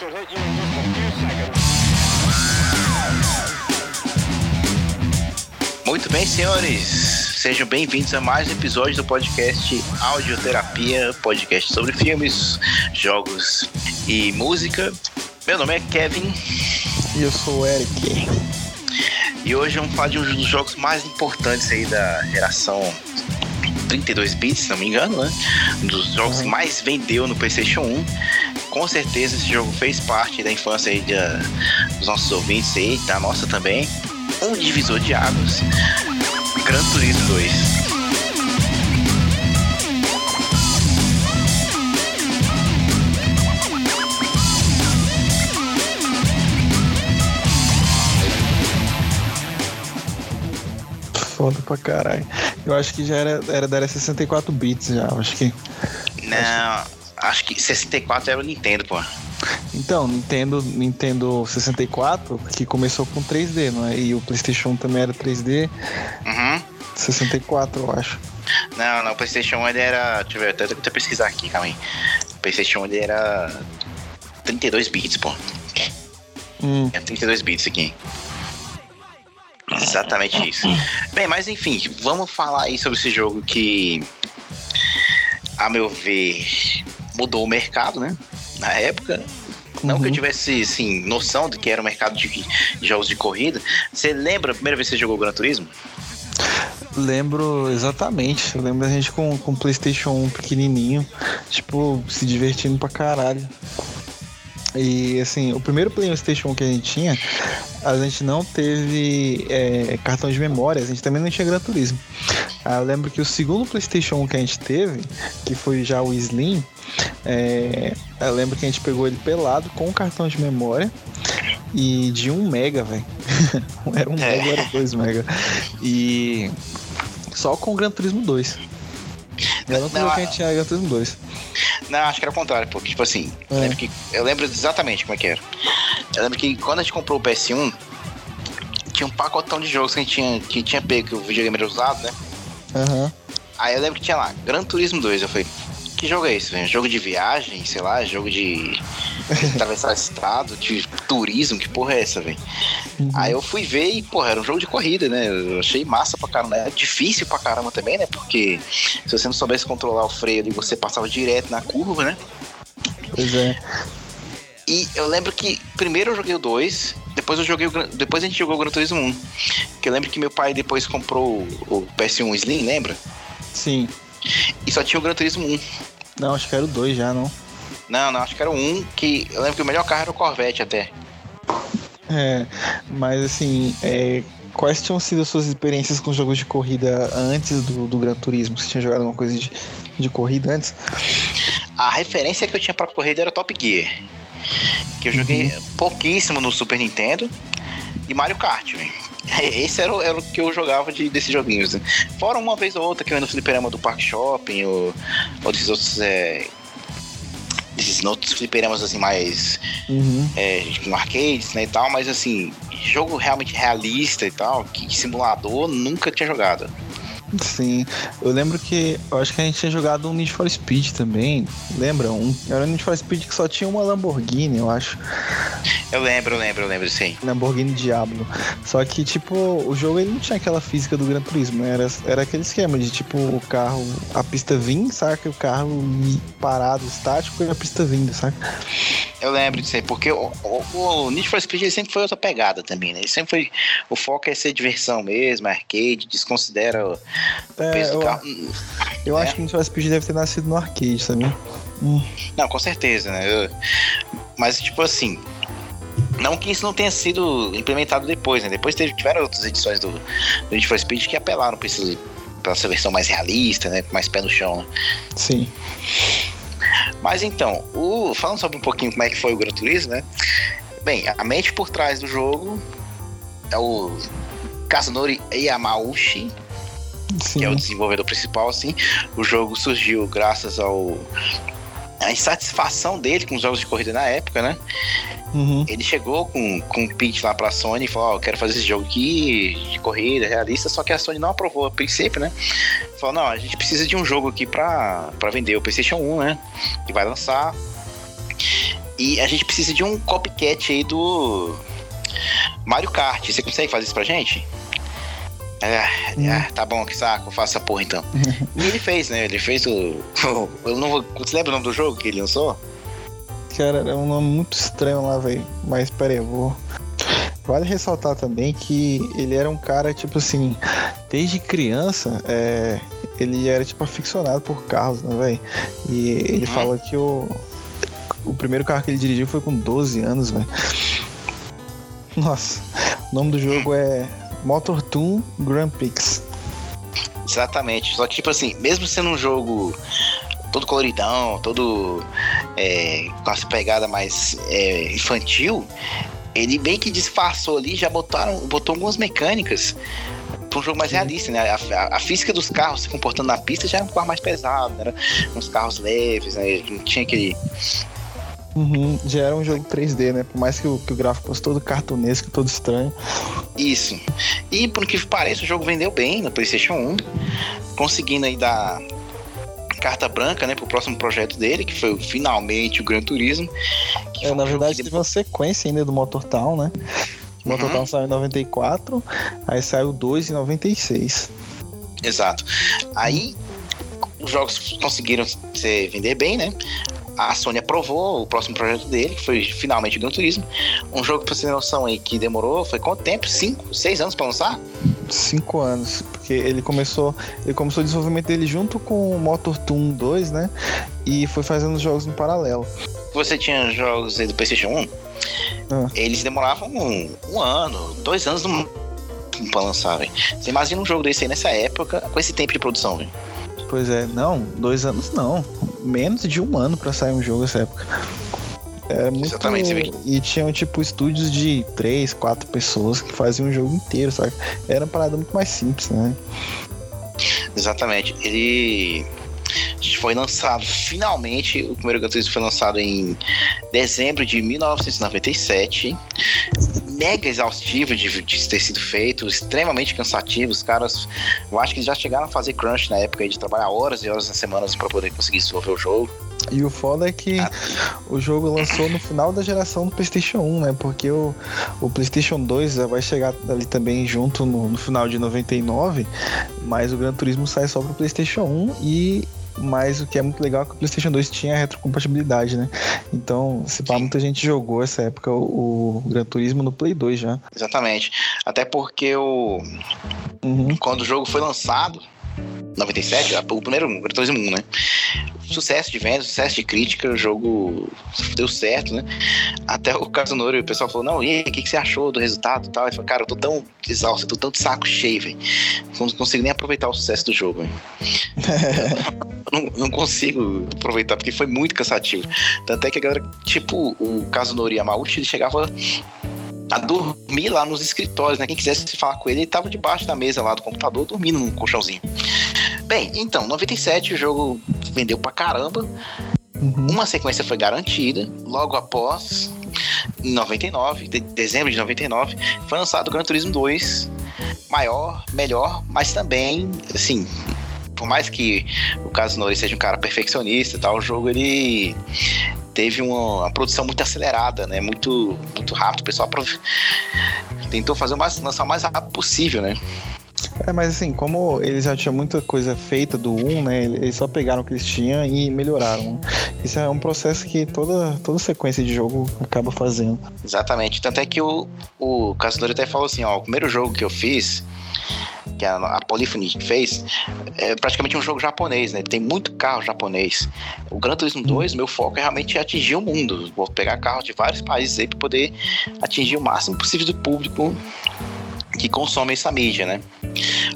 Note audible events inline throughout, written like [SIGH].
should hit you in just a few seconds. Muito bem, senhores. Sejam bem-vindos a mais um episódio do podcast Audioterapia, podcast sobre filmes, jogos e música. Meu nome é Kevin E eu sou o Eric. e hoje vamos falar de um dos jogos mais importantes aí da geração 32 bits, se não me engano, né? Um dos jogos que mais vendeu no PlayStation 1. Com certeza esse jogo fez parte da infância aí da- dos nossos ouvintes aí, da nossa também. Um divisor de águas. Gran Turismo 2. Foda pra caralho. Eu acho que já era, era da era 64 bits já, acho que. Não, acho que 64 era o Nintendo, pô. Então, Nintendo, Nintendo 64, que começou com 3D, não é? E o PlayStation 1 também era 3D, Uhum. 64, eu acho. Não, não, o PlayStation 1 ele era. Deixa eu ver, até que pesquisar aqui, calma aí. O PlayStation 1 ele era 32 bits, pô. Hum, É 32 bits aqui. Exatamente isso. Bem, mas enfim, vamos falar aí sobre esse jogo que, a meu ver, mudou o mercado, né? Na época. Não que eu Uhum. tivesse, assim, noção de que era o mercado de, de jogos de corrida. Você lembra a primeira vez que você jogou Gran Turismo? lembro exatamente. Eu lembro da gente com o PlayStation 1 pequenininho, tipo, se divertindo pra caralho. E assim, o primeiro PlayStation 1 que a gente tinha, a gente não teve é, cartão de memória, a gente também não tinha Gran Turismo. Ah, eu lembro que o segundo PlayStation 1 que a gente teve, que foi já o Slim, é, eu lembro que a gente pegou ele pelado com um cartão de memória e de 1 mega, velho. [LAUGHS] era 1 É. mega, era 2 mega. E só com o Gran Turismo 2. Eu não Não, que a- gente tinha Gran Turismo 2. Não, acho que era o contrário, porque, tipo assim, eu, É. lembro que, eu lembro exatamente como é que era. Eu lembro que quando a gente comprou o PS1, tinha um pacotão de jogos que a gente tinha, que tinha pego, que o videogame era usado, né? Aham. Aí eu lembro que tinha lá, Gran Turismo 2. Eu falei, que jogo é esse, velho? Jogo de viagem, sei lá, jogo de [LAUGHS] atravessar estado, de turismo, que porra é essa, velho? Uhum. Aí eu fui ver e, porra, era um jogo de corrida, né? Eu achei massa pra caramba. Era difícil pra caramba também, né? Porque se você não soubesse controlar o freio ali, você passava direto na curva, né? Pois é. E eu lembro que primeiro eu joguei o 2, depois eu joguei o, depois a gente jogou o Gran Turismo 1. Que eu lembro que meu pai depois comprou o, o PS1 Slim, lembra? Sim. E só tinha o Gran Turismo 1. Não, acho que era o 2 já, não. Não, não, acho que era o 1, que eu lembro que o melhor carro era o Corvette até. É, mas assim, é, quais tinham sido as suas experiências com jogos de corrida antes do, do Gran Turismo? Você tinha jogado alguma coisa de, de corrida antes? A referência que eu tinha pra corrida era Top Gear. Que eu joguei pouquíssimo no Super Nintendo. E Mario Kart, velho. [LAUGHS] Esse era o, era o que eu jogava de, desses joguinhos. Né? Fora uma vez ou outra que eu ia no fliperama do Park Shopping, ou, ou desses outros. É, desses outros fliperamas assim mais. Uhum. É, com arcades, né, e tal, mas assim, jogo realmente realista e tal, que simulador nunca tinha jogado. Sim, eu lembro que eu acho que a gente tinha jogado um Need for Speed também. Lembra? Um, era um Need for Speed que só tinha uma Lamborghini, eu acho. Eu lembro, eu lembro, eu lembro disso aí. Lamborghini Diablo. Só que, tipo, o jogo ele não tinha aquela física do Gran Turismo, né? Era, era aquele esquema de, tipo, o carro, a pista vir, saca? O carro parado, estático e a pista vindo, saca? Eu lembro disso aí, porque o, o, o Need for Speed sempre foi outra pegada também, né? Ele sempre foi. O foco é ser diversão mesmo, arcade, desconsidera o É, peso do eu, carro. eu É. acho que o Need for Speed deve ter nascido no arcade, sabia? Hum, Não, com certeza, né? Eu- mas, tipo assim. Não que isso não tenha sido implementado depois, né? Depois teve, tiveram outras edições do, do Need for Speed que apelaram esse, pra essa versão mais realista, né? Com mais pé no chão. né? sim. Mas então, o, falando sobre um pouquinho como é que foi o Gran Turismo, né? Bem, a mente por trás do jogo é o Kazunori Yamauchi, Sim. que é o desenvolvedor principal, assim. O jogo surgiu graças ao a insatisfação dele com os jogos de corrida na época, né? Uhum. Ele chegou com, com um pitch lá pra Sony e falou: Ó, eu quero fazer esse jogo aqui de corrida realista, só que a Sony não aprovou a princípio, né? Falou: não, a gente precisa de um jogo aqui pra, pra vender o PlayStation 1, né? Que vai lançar. E a gente precisa de um copycat aí do Mario Kart. Você consegue fazer isso pra gente? É, é, tá bom, que saco, faça essa porra então. [LAUGHS] e ele fez, né? Ele fez o. [LAUGHS] eu não vou, você lembra o nome do jogo que ele lançou? Cara, era um nome muito estranho lá, velho. Mas peraí, eu vou. Vale ressaltar também que ele era um cara, tipo assim, desde criança, é, ele era, tipo, aficionado por carros, né, velho? E ele Uhum. fala que o, o primeiro carro que ele dirigiu foi com 12 anos, velho. Nossa, o nome do jogo é Motor Toon Grand Prix. Exatamente. Só que, tipo assim, mesmo sendo um jogo todo coloridão, todo é, com essa pegada mais é, infantil, ele bem que disfarçou ali, já botaram, botou algumas mecânicas para um jogo mais realista, né? A, a- a física dos carros se comportando na pista já era um carro mais pesado, né? Era uns carros leves, né? Não tinha aquele. Uhum, já era um jogo 3D, né? Por mais que o, que o gráfico fosse todo cartunesco, todo estranho. Isso. E por que pareça, o jogo vendeu bem no PlayStation 1, conseguindo aí dar carta branca, né, pro próximo projeto dele, que foi finalmente o Gran Turismo. que É, um na verdade, que teve uma sequência ainda do Motor Town, né? O Motor Uhum. Town saiu em 94, aí saiu dois em 96. Exato. Aí os jogos conseguiram se vender bem, né? A Sony aprovou o próximo projeto dele, que foi finalmente o Gran Turismo. Um jogo, pra você ter noção aí, que demorou, foi quanto tempo? Cinco, seis anos pra lançar? Cinco anos, porque ele começou, ele começou o desenvolvimento dele junto com o Motor Toon 2, né? E foi fazendo os jogos em paralelo. Você tinha jogos aí do PlayStation 1, Ah. eles demoravam um, um ano, dois anos no pra lançar, velho. Você imagina um jogo desse aí nessa época, com esse tempo de produção, velho. Pois é, não, dois anos não. Menos de um ano pra sair um jogo nessa época. Era muito. Exatamente. E tinham, tipo, estúdios de três, quatro pessoas que faziam o jogo inteiro, sabe? Era uma parada muito mais simples, né? Exatamente. Ele foi lançado finalmente. O primeiro Gran Turismo foi lançado em dezembro de 1997. Mega exaustivo de, de ter sido feito, extremamente cansativo. Os caras, eu acho que já chegaram a fazer crunch na época de trabalhar horas e horas na semana para poder conseguir desenvolver o jogo. E o foda é que Ah. o jogo lançou no final da geração do PlayStation 1, né? Porque o, o PlayStation 2 já vai chegar ali também junto no, no final de 99, mas o Gran Turismo sai só pro PlayStation 1 e. Mas o que é muito legal é que o PlayStation 2 tinha retrocompatibilidade, né? Então, se pá, muita gente jogou essa época o, o Gran Turismo no Play 2 já. Exatamente. Até porque o, Uhum. quando o jogo foi lançado, 97, o primeiro Gran Turismo 1, né? Sucesso de vendas, sucesso de crítica, o jogo deu certo, né? Até o Kazunori, o pessoal falou, não, e aí, o que, que você achou do resultado e tal? Ele falou, cara, eu tô tão exausto, eu tô tão de saco cheio, velho. Não consigo nem aproveitar o sucesso do jogo, velho. [LAUGHS] Não, não consigo aproveitar, porque foi muito cansativo. Tanto é que a galera, tipo, o Kazunori Yamauchi, ele chegava a dormir lá nos escritórios, né? Quem quisesse falar com ele, ele tava debaixo da mesa lá do computador, dormindo num colchãozinho. Bem, então, 97 o jogo vendeu pra caramba. Uhum. Uma sequência foi garantida. Logo após, em 99, de dezembro de 99, foi lançado o Gran Turismo 2. Maior, melhor, mas também, assim, por mais que o Kazunori seja um cara perfeccionista e tal, o jogo ele teve uma, uma produção muito acelerada, né? Muito, muito rápido. O pessoal tentou fazer o mais, lançar o mais rápido possível, né? É, mas assim, como eles já tinham muita coisa feita do 1, né? Eles só pegaram o que eles tinham e melhoraram. Isso é um processo que toda, toda sequência de jogo acaba fazendo. Exatamente. Tanto é que o, o Kazunori até falou assim, ó, o primeiro jogo que eu fiz, que a, a Polyphony fez, é praticamente um jogo japonês, né? Tem muito carro japonês. O Gran Turismo 2, meu foco é realmente atingir o mundo. Vou pegar carros de vários países aí para poder atingir o máximo possível do público que consome essa mídia, né?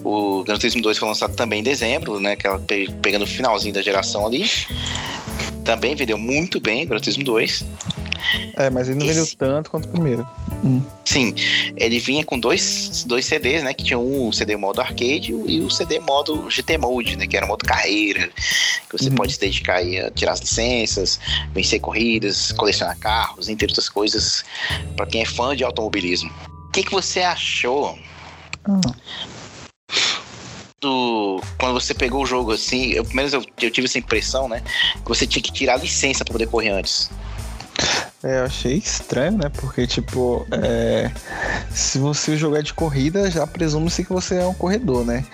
O Gran Turismo 2 foi lançado também em dezembro, né? Que ela pe- pegando o finalzinho da geração ali. Também vendeu muito bem o Gran Turismo 2. É, mas ele não Esse- vendeu tanto quanto o primeiro. Sim, Sim, ele vinha com dois, dois CDs, né? Que tinha um CD modo arcade e o CD modo GT Mode, né? Que era modo carreira, que você Uhum. pode se dedicar aí a tirar as licenças, vencer corridas, colecionar carros, entre outras coisas, pra quem é fã de automobilismo. Que, que você achou Ah, do quando você pegou o jogo assim? Eu, pelo menos eu, eu tive essa impressão, né? Que você tinha que tirar licença pra poder correr antes. É, eu achei estranho, né? Porque, tipo, é, se você jogar de corrida, já presume-se que você é um corredor, né?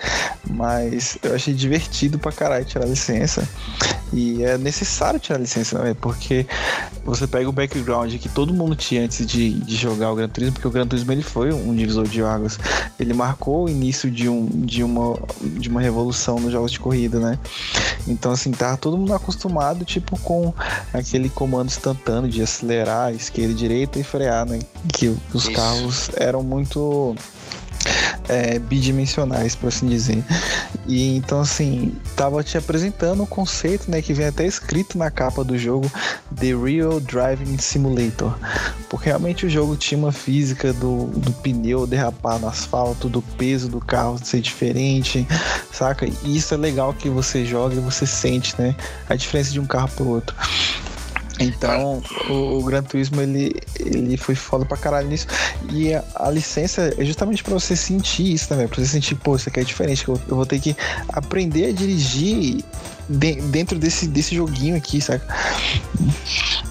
Mas eu achei divertido pra caralho tirar licença. E é necessário tirar licença, né? Porque você pega o background que todo mundo tinha antes de, de jogar o Gran Turismo, porque o Gran Turismo ele foi um divisor de águas. Ele marcou o início de, um, de, uma, de uma revolução nos jogos de corrida, né? Então, assim, tava todo mundo acostumado, tipo, com aquele comando instantâneo de acelerar, esquerda e direita e frear, né? Que os Isso. carros eram muito é, bidimensionais, por assim dizer. E então, assim, tava te apresentando um conceito, né, que vem até escrito na capa do jogo, The Real Driving Simulator. Porque realmente o jogo tinha uma física do, do pneu derrapar no asfalto, do peso do carro ser diferente, saca? E isso é legal que você joga e você sente, né, a diferença de um carro pro outro. Então, o, o Gran Turismo ele, ele foi foda pra caralho nisso. E a, a licença é justamente pra você sentir isso, velho? Pra você sentir, pô, isso aqui é diferente. que Eu, eu vou ter que aprender a dirigir de- dentro desse, desse joguinho aqui, saca?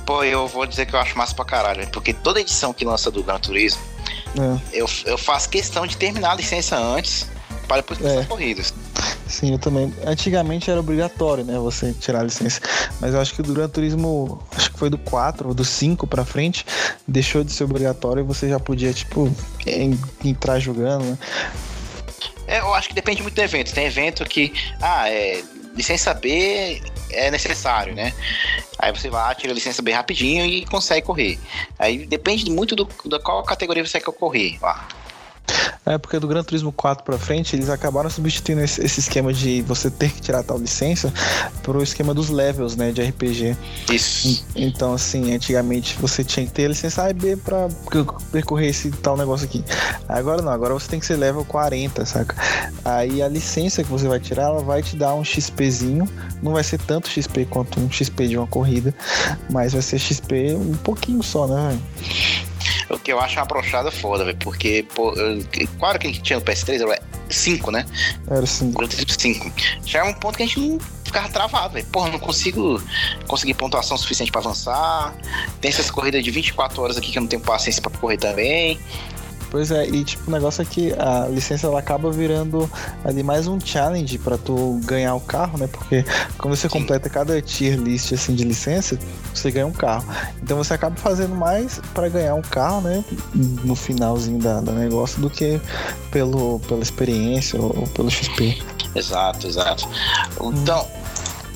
Pô, eu vou dizer que eu acho massa pra caralho, porque toda edição que lança do Gran Turismo, É, eu, eu faço questão de terminar a licença antes, para depois começar É. as corridas. sim, eu também. Antigamente era obrigatório, né, você tirar a licença. Mas eu acho que o Gran Turismo, acho que foi do 4 ou do 5 pra frente, deixou de ser obrigatório e você já podia, tipo, en- entrar jogando, né? É, eu acho que depende muito do evento. Tem evento que, ah, é, licença B é necessário, né? Aí você vai, tira a licença B rapidinho e consegue correr. Aí depende muito do, da qual categoria você quer correr. lá. É porque do Gran Turismo 4 pra frente, eles acabaram substituindo esse, esse esquema de você ter que tirar tal licença pro esquema dos levels, né, de RPG. Isso. Então, assim, antigamente você tinha que ter licença A e B pra percorrer esse tal negócio aqui. Agora não, agora você tem que ser level 40, saca? Aí a licença que você vai tirar, ela vai te dar um XPzinho. Não vai ser tanto XP quanto um XP de uma corrida, mas vai ser XP um pouquinho só, né, velho? O que eu acho uma brochada foda, velho. Porque, pô, eu, claro que a gente tinha no PS3, era 5, né? Era assim. Gran Turismo 5. Já é um ponto que a gente não ficava travado, velho. Porra, não consigo conseguir pontuação suficiente pra avançar. Tem essas corridas de 24 horas aqui que eu não tenho paciência pra correr também. Pois é, e tipo, o negócio é que a licença ela acaba virando ali mais um challenge pra tu ganhar o carro, né? Porque quando você Sim. completa cada tier list assim de licença, você ganha um carro. Então você acaba fazendo mais pra ganhar um carro, né? No finalzinho da, do negócio do que pelo, pela experiência ou, ou pelo XP. Exato, exato. Então,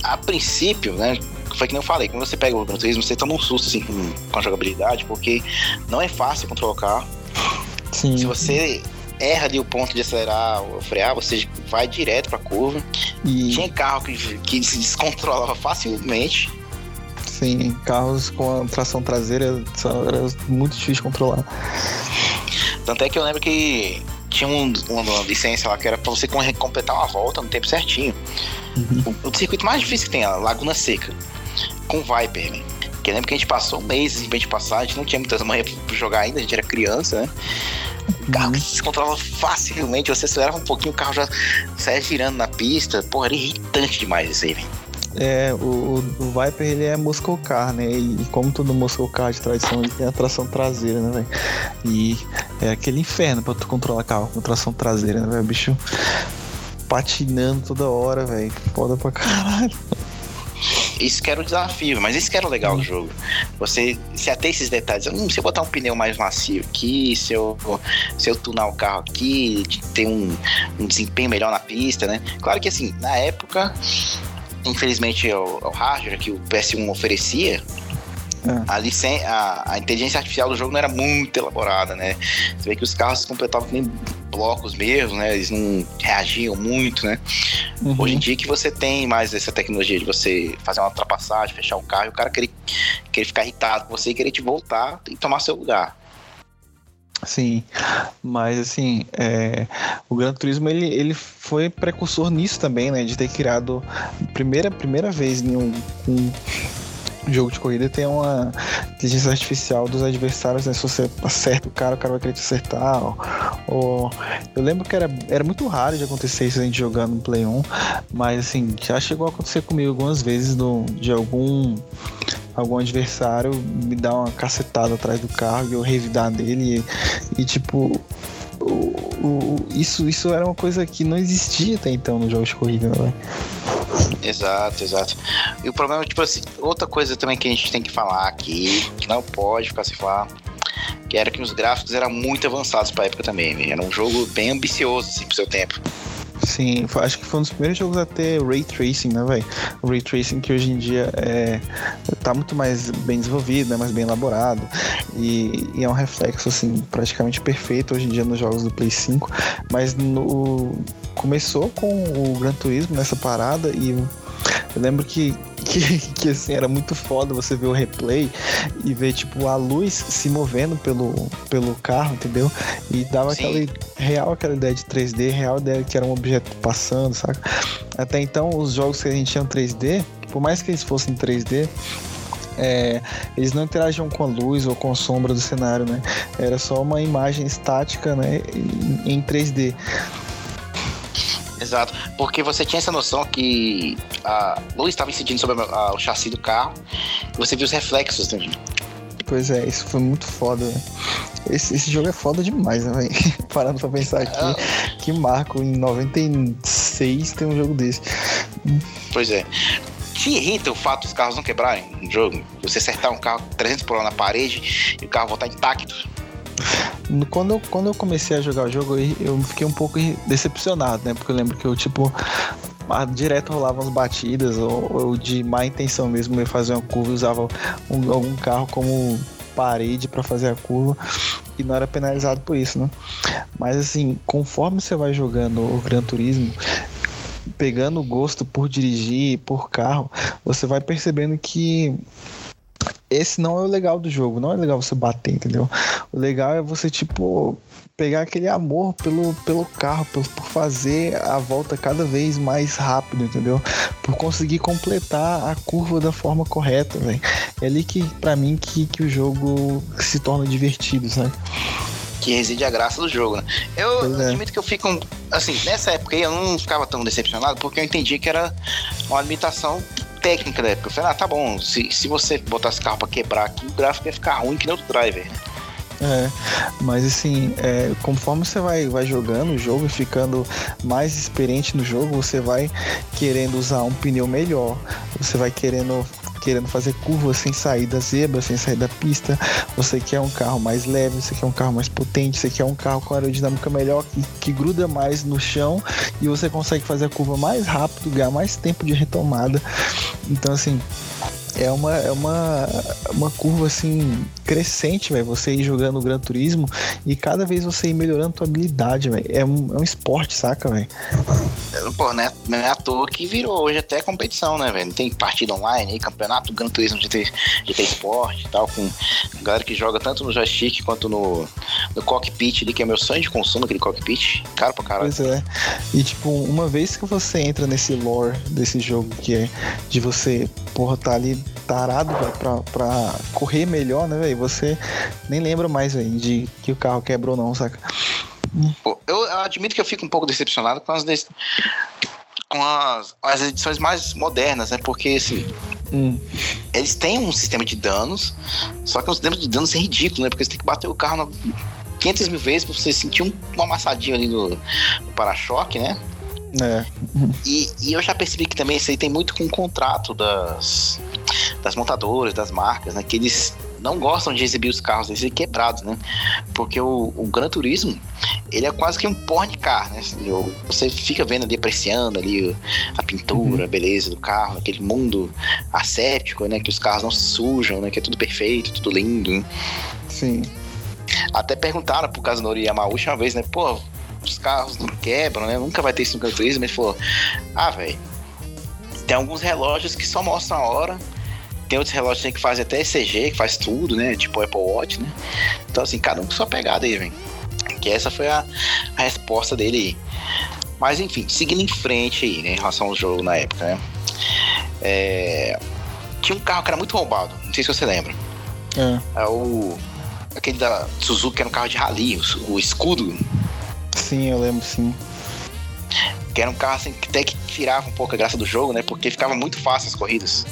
a princípio, né? Foi que nem eu falei, quando você pega o Gran Turismo, você toma um susto assim com, com a jogabilidade, porque não é fácil controlar o carro. Sim. Se você erra ali o ponto de acelerar ou frear, você vai direto pra curva. E Tinha carro que, que se descontrolava facilmente. sim, carros com a tração traseira são- era muito difícil de controlar. Tanto é que eu lembro que tinha um- uma licença lá que era pra você completar uma volta no tempo certinho. Uhum. O, o circuito mais difícil que tem, a Laguna Seca, com Viper, né? Que eu lembro que a gente passou meses em vez de passar, a gente não tinha muitas manhas pra jogar ainda, a gente era criança, né? O carro que se descontrolava facilmente, você acelerava um pouquinho, o carro já saia girando na pista. Porra, era irritante demais isso aí, velho. É, o, o, Viper ele é muscle car, né? E, e como todo muscle car de tradição, ele tem a tração traseira, né, velho? E é aquele inferno pra tu controlar carro com tração traseira, né, velho? O bicho patinando toda hora, velho. Foda pra caralho. Isso que era o desafio, mas isso que era o legal do jogo. Você se ater esses detalhes. Hum, se eu botar um pneu mais macio aqui, se eu, se eu tunar o carro aqui, ter um, um desempenho melhor na pista, né? Claro que assim, na época, infelizmente o, o hardware que o PS1 oferecia, É. a, licen a, a inteligência artificial do jogo não era muito elaborada, né? Você vê que os carros se completavam nem blocos mesmo, né? Eles não reagiam muito, né? Uhum. Hoje em dia que você tem mais essa tecnologia de você fazer uma ultrapassagem, fechar o carro e o cara querer, querer ficar irritado com você e querer te voltar e tomar seu lugar. Sim, mas assim, é, o Gran Turismo ele, ele foi precursor nisso também, né? De ter criado primeira primeira vez em um, um jogo de corrida tem uma inteligência artificial dos adversários, né? Se você acerta o cara, o cara vai querer te acertar. Ou, ou... Eu lembro que era, era muito raro de acontecer isso a gente jogando no Play 1, mas assim, já chegou a acontecer comigo algumas vezes do, de algum algum adversário me dar uma cacetada atrás do carro e eu revidar dele e, e tipo o, isso, isso era uma coisa que não existia até então no jogo de corrida, né? Exato, exato. E o problema, tipo assim, outra coisa também que a gente tem que falar aqui, que não pode ficar sem falar, que era que os gráficos eram muito avançados pra época também, né? Era um jogo bem ambicioso, assim, pro seu tempo. Sim, acho que foi um dos primeiros jogos a ter Ray Tracing, né, velho? Ray Tracing que hoje em dia é, tá muito mais bem desenvolvido, né, mais bem elaborado e, e, é um reflexo, assim, praticamente perfeito hoje em dia nos jogos do Play 5, mas no, começou com o Gran Turismo nessa parada e eu lembro que que, [LAUGHS] que assim, era muito foda você ver o replay e ver, tipo, a luz se movendo pelo, pelo carro, entendeu? E dava Sim. aquela real aquela ideia de 3D, real ideia que era um objeto passando, saca? Até então, os jogos que a gente tinha 3D, por mais que eles fossem 3D, é, eles não interagiam com a luz ou com a sombra do cenário, né? Era só uma imagem estática, né, em, em 3D. Exato, porque você tinha essa noção que a luz estava incidindo sobre a, a, o chassi do carro e você viu os reflexos também. Pois é, isso foi muito foda. Esse, esse jogo é foda demais, né, velho? [LAUGHS] Parando pra pensar aqui, ah. que marco em 96 tem um jogo desse. Pois é. Te irrita o fato dos carros não quebrarem no jogo? Você acertar um carro 300 por hora na parede e o carro voltar intacto? Quando eu, quando eu comecei a jogar o jogo, eu fiquei um pouco decepcionado, né? Porque eu lembro que eu, tipo, direto rolava umas batidas, ou, ou de má intenção mesmo, eu fazia uma curva e usava um, algum carro como parede para fazer a curva e não era penalizado por isso, né? Mas assim, conforme você vai jogando o Gran Turismo, pegando o gosto por dirigir, por carro, você vai percebendo que esse não é o legal do jogo, não é legal você bater, entendeu? O legal é você, tipo, pegar aquele amor pelo, pelo carro, por, por fazer a volta cada vez mais rápido, entendeu? Por conseguir completar a curva da forma correta, velho. É ali que, para mim, que, que o jogo se torna divertido, sabe? que reside a graça do jogo, né? Eu é. admito que eu fico, assim, nessa época aí eu não ficava tão decepcionado porque eu entendi que era uma limitação técnica da época. Eu falei, ah, tá bom, se, se você botar esse carro pra quebrar aqui, o gráfico ia ficar ruim que nem outro driver, né? É, mas assim, é, conforme você vai, vai jogando o jogo e ficando mais experiente no jogo, você vai querendo usar um pneu melhor, você vai querendo querendo fazer curvas sem sair da zebra, sem sair da pista. Você quer um carro mais leve, você quer um carro mais potente, você quer um carro com aerodinâmica melhor, que, que gruda mais no chão e você consegue fazer a curva mais rápido, ganhar mais tempo de retomada. Então, assim, é uma, é uma, uma curva assim crescente, velho. Você ir jogando o Gran Turismo e cada vez você ir melhorando a tua habilidade, velho. É um, é um esporte, saca, velho? Pô, né, não é à toa que virou hoje até competição, né, velho? Tem partida online aí, campeonato Gran Turismo de ter, de esporte e tal, com galera que joga tanto no joystick quanto no, no cockpit ali, que é meu sonho de consumo, aquele cockpit. Caro pra caralho. Pois é. E tipo, uma vez que você entra nesse lore desse jogo que é de você, porra, tá ali tarado pra, pra correr melhor, né, velho? Você nem lembra mais, velho, de que o carro quebrou não, saca? Pô, eu, admito que eu fico um pouco decepcionado com as, com as, as edições mais modernas, né? Porque, assim, hum. eles têm um sistema de danos, só que é um sistema de danos é ridículo, né? Porque você tem que bater o carro 500 mil vezes pra você sentir um, um amassadinho ali no, no para-choque, né? É. E, e, eu já percebi que também isso aí tem muito com o contrato das, das montadoras, das marcas, né? Que eles não gostam de exibir os carros deles quebrados, né? Porque o, o Gran Turismo, ele é quase que um porn car, né? Você fica vendo ali, apreciando ali a pintura, uhum. a beleza do carro, aquele mundo ascético, né? Que os carros não se sujam, né? Que é tudo perfeito, tudo lindo. Né? Sim. Até perguntaram pro Kazunori Yamauchi uma vez, né? Pô, os carros não quebram, né? Nunca vai ter isso no Gran Turismo. Ele falou: Ah, velho, tem alguns relógios que só mostram a hora tem outros relógios que fazem até ECG, que faz tudo, né? Tipo Apple Watch, né? Então, assim, cada um com sua pegada aí, velho. Que essa foi a, a resposta dele aí. Mas, enfim, seguindo em frente aí, né? Em relação ao jogo na época, né? É, tinha um carro que era muito roubado, não sei se você lembra. É. É o. Aquele da Suzuki que era um carro de rally, o, o escudo, Sim, eu lembro sim. que era um carro assim que até que tirava um pouco a graça do jogo, né? Porque ficava muito fácil as corridas.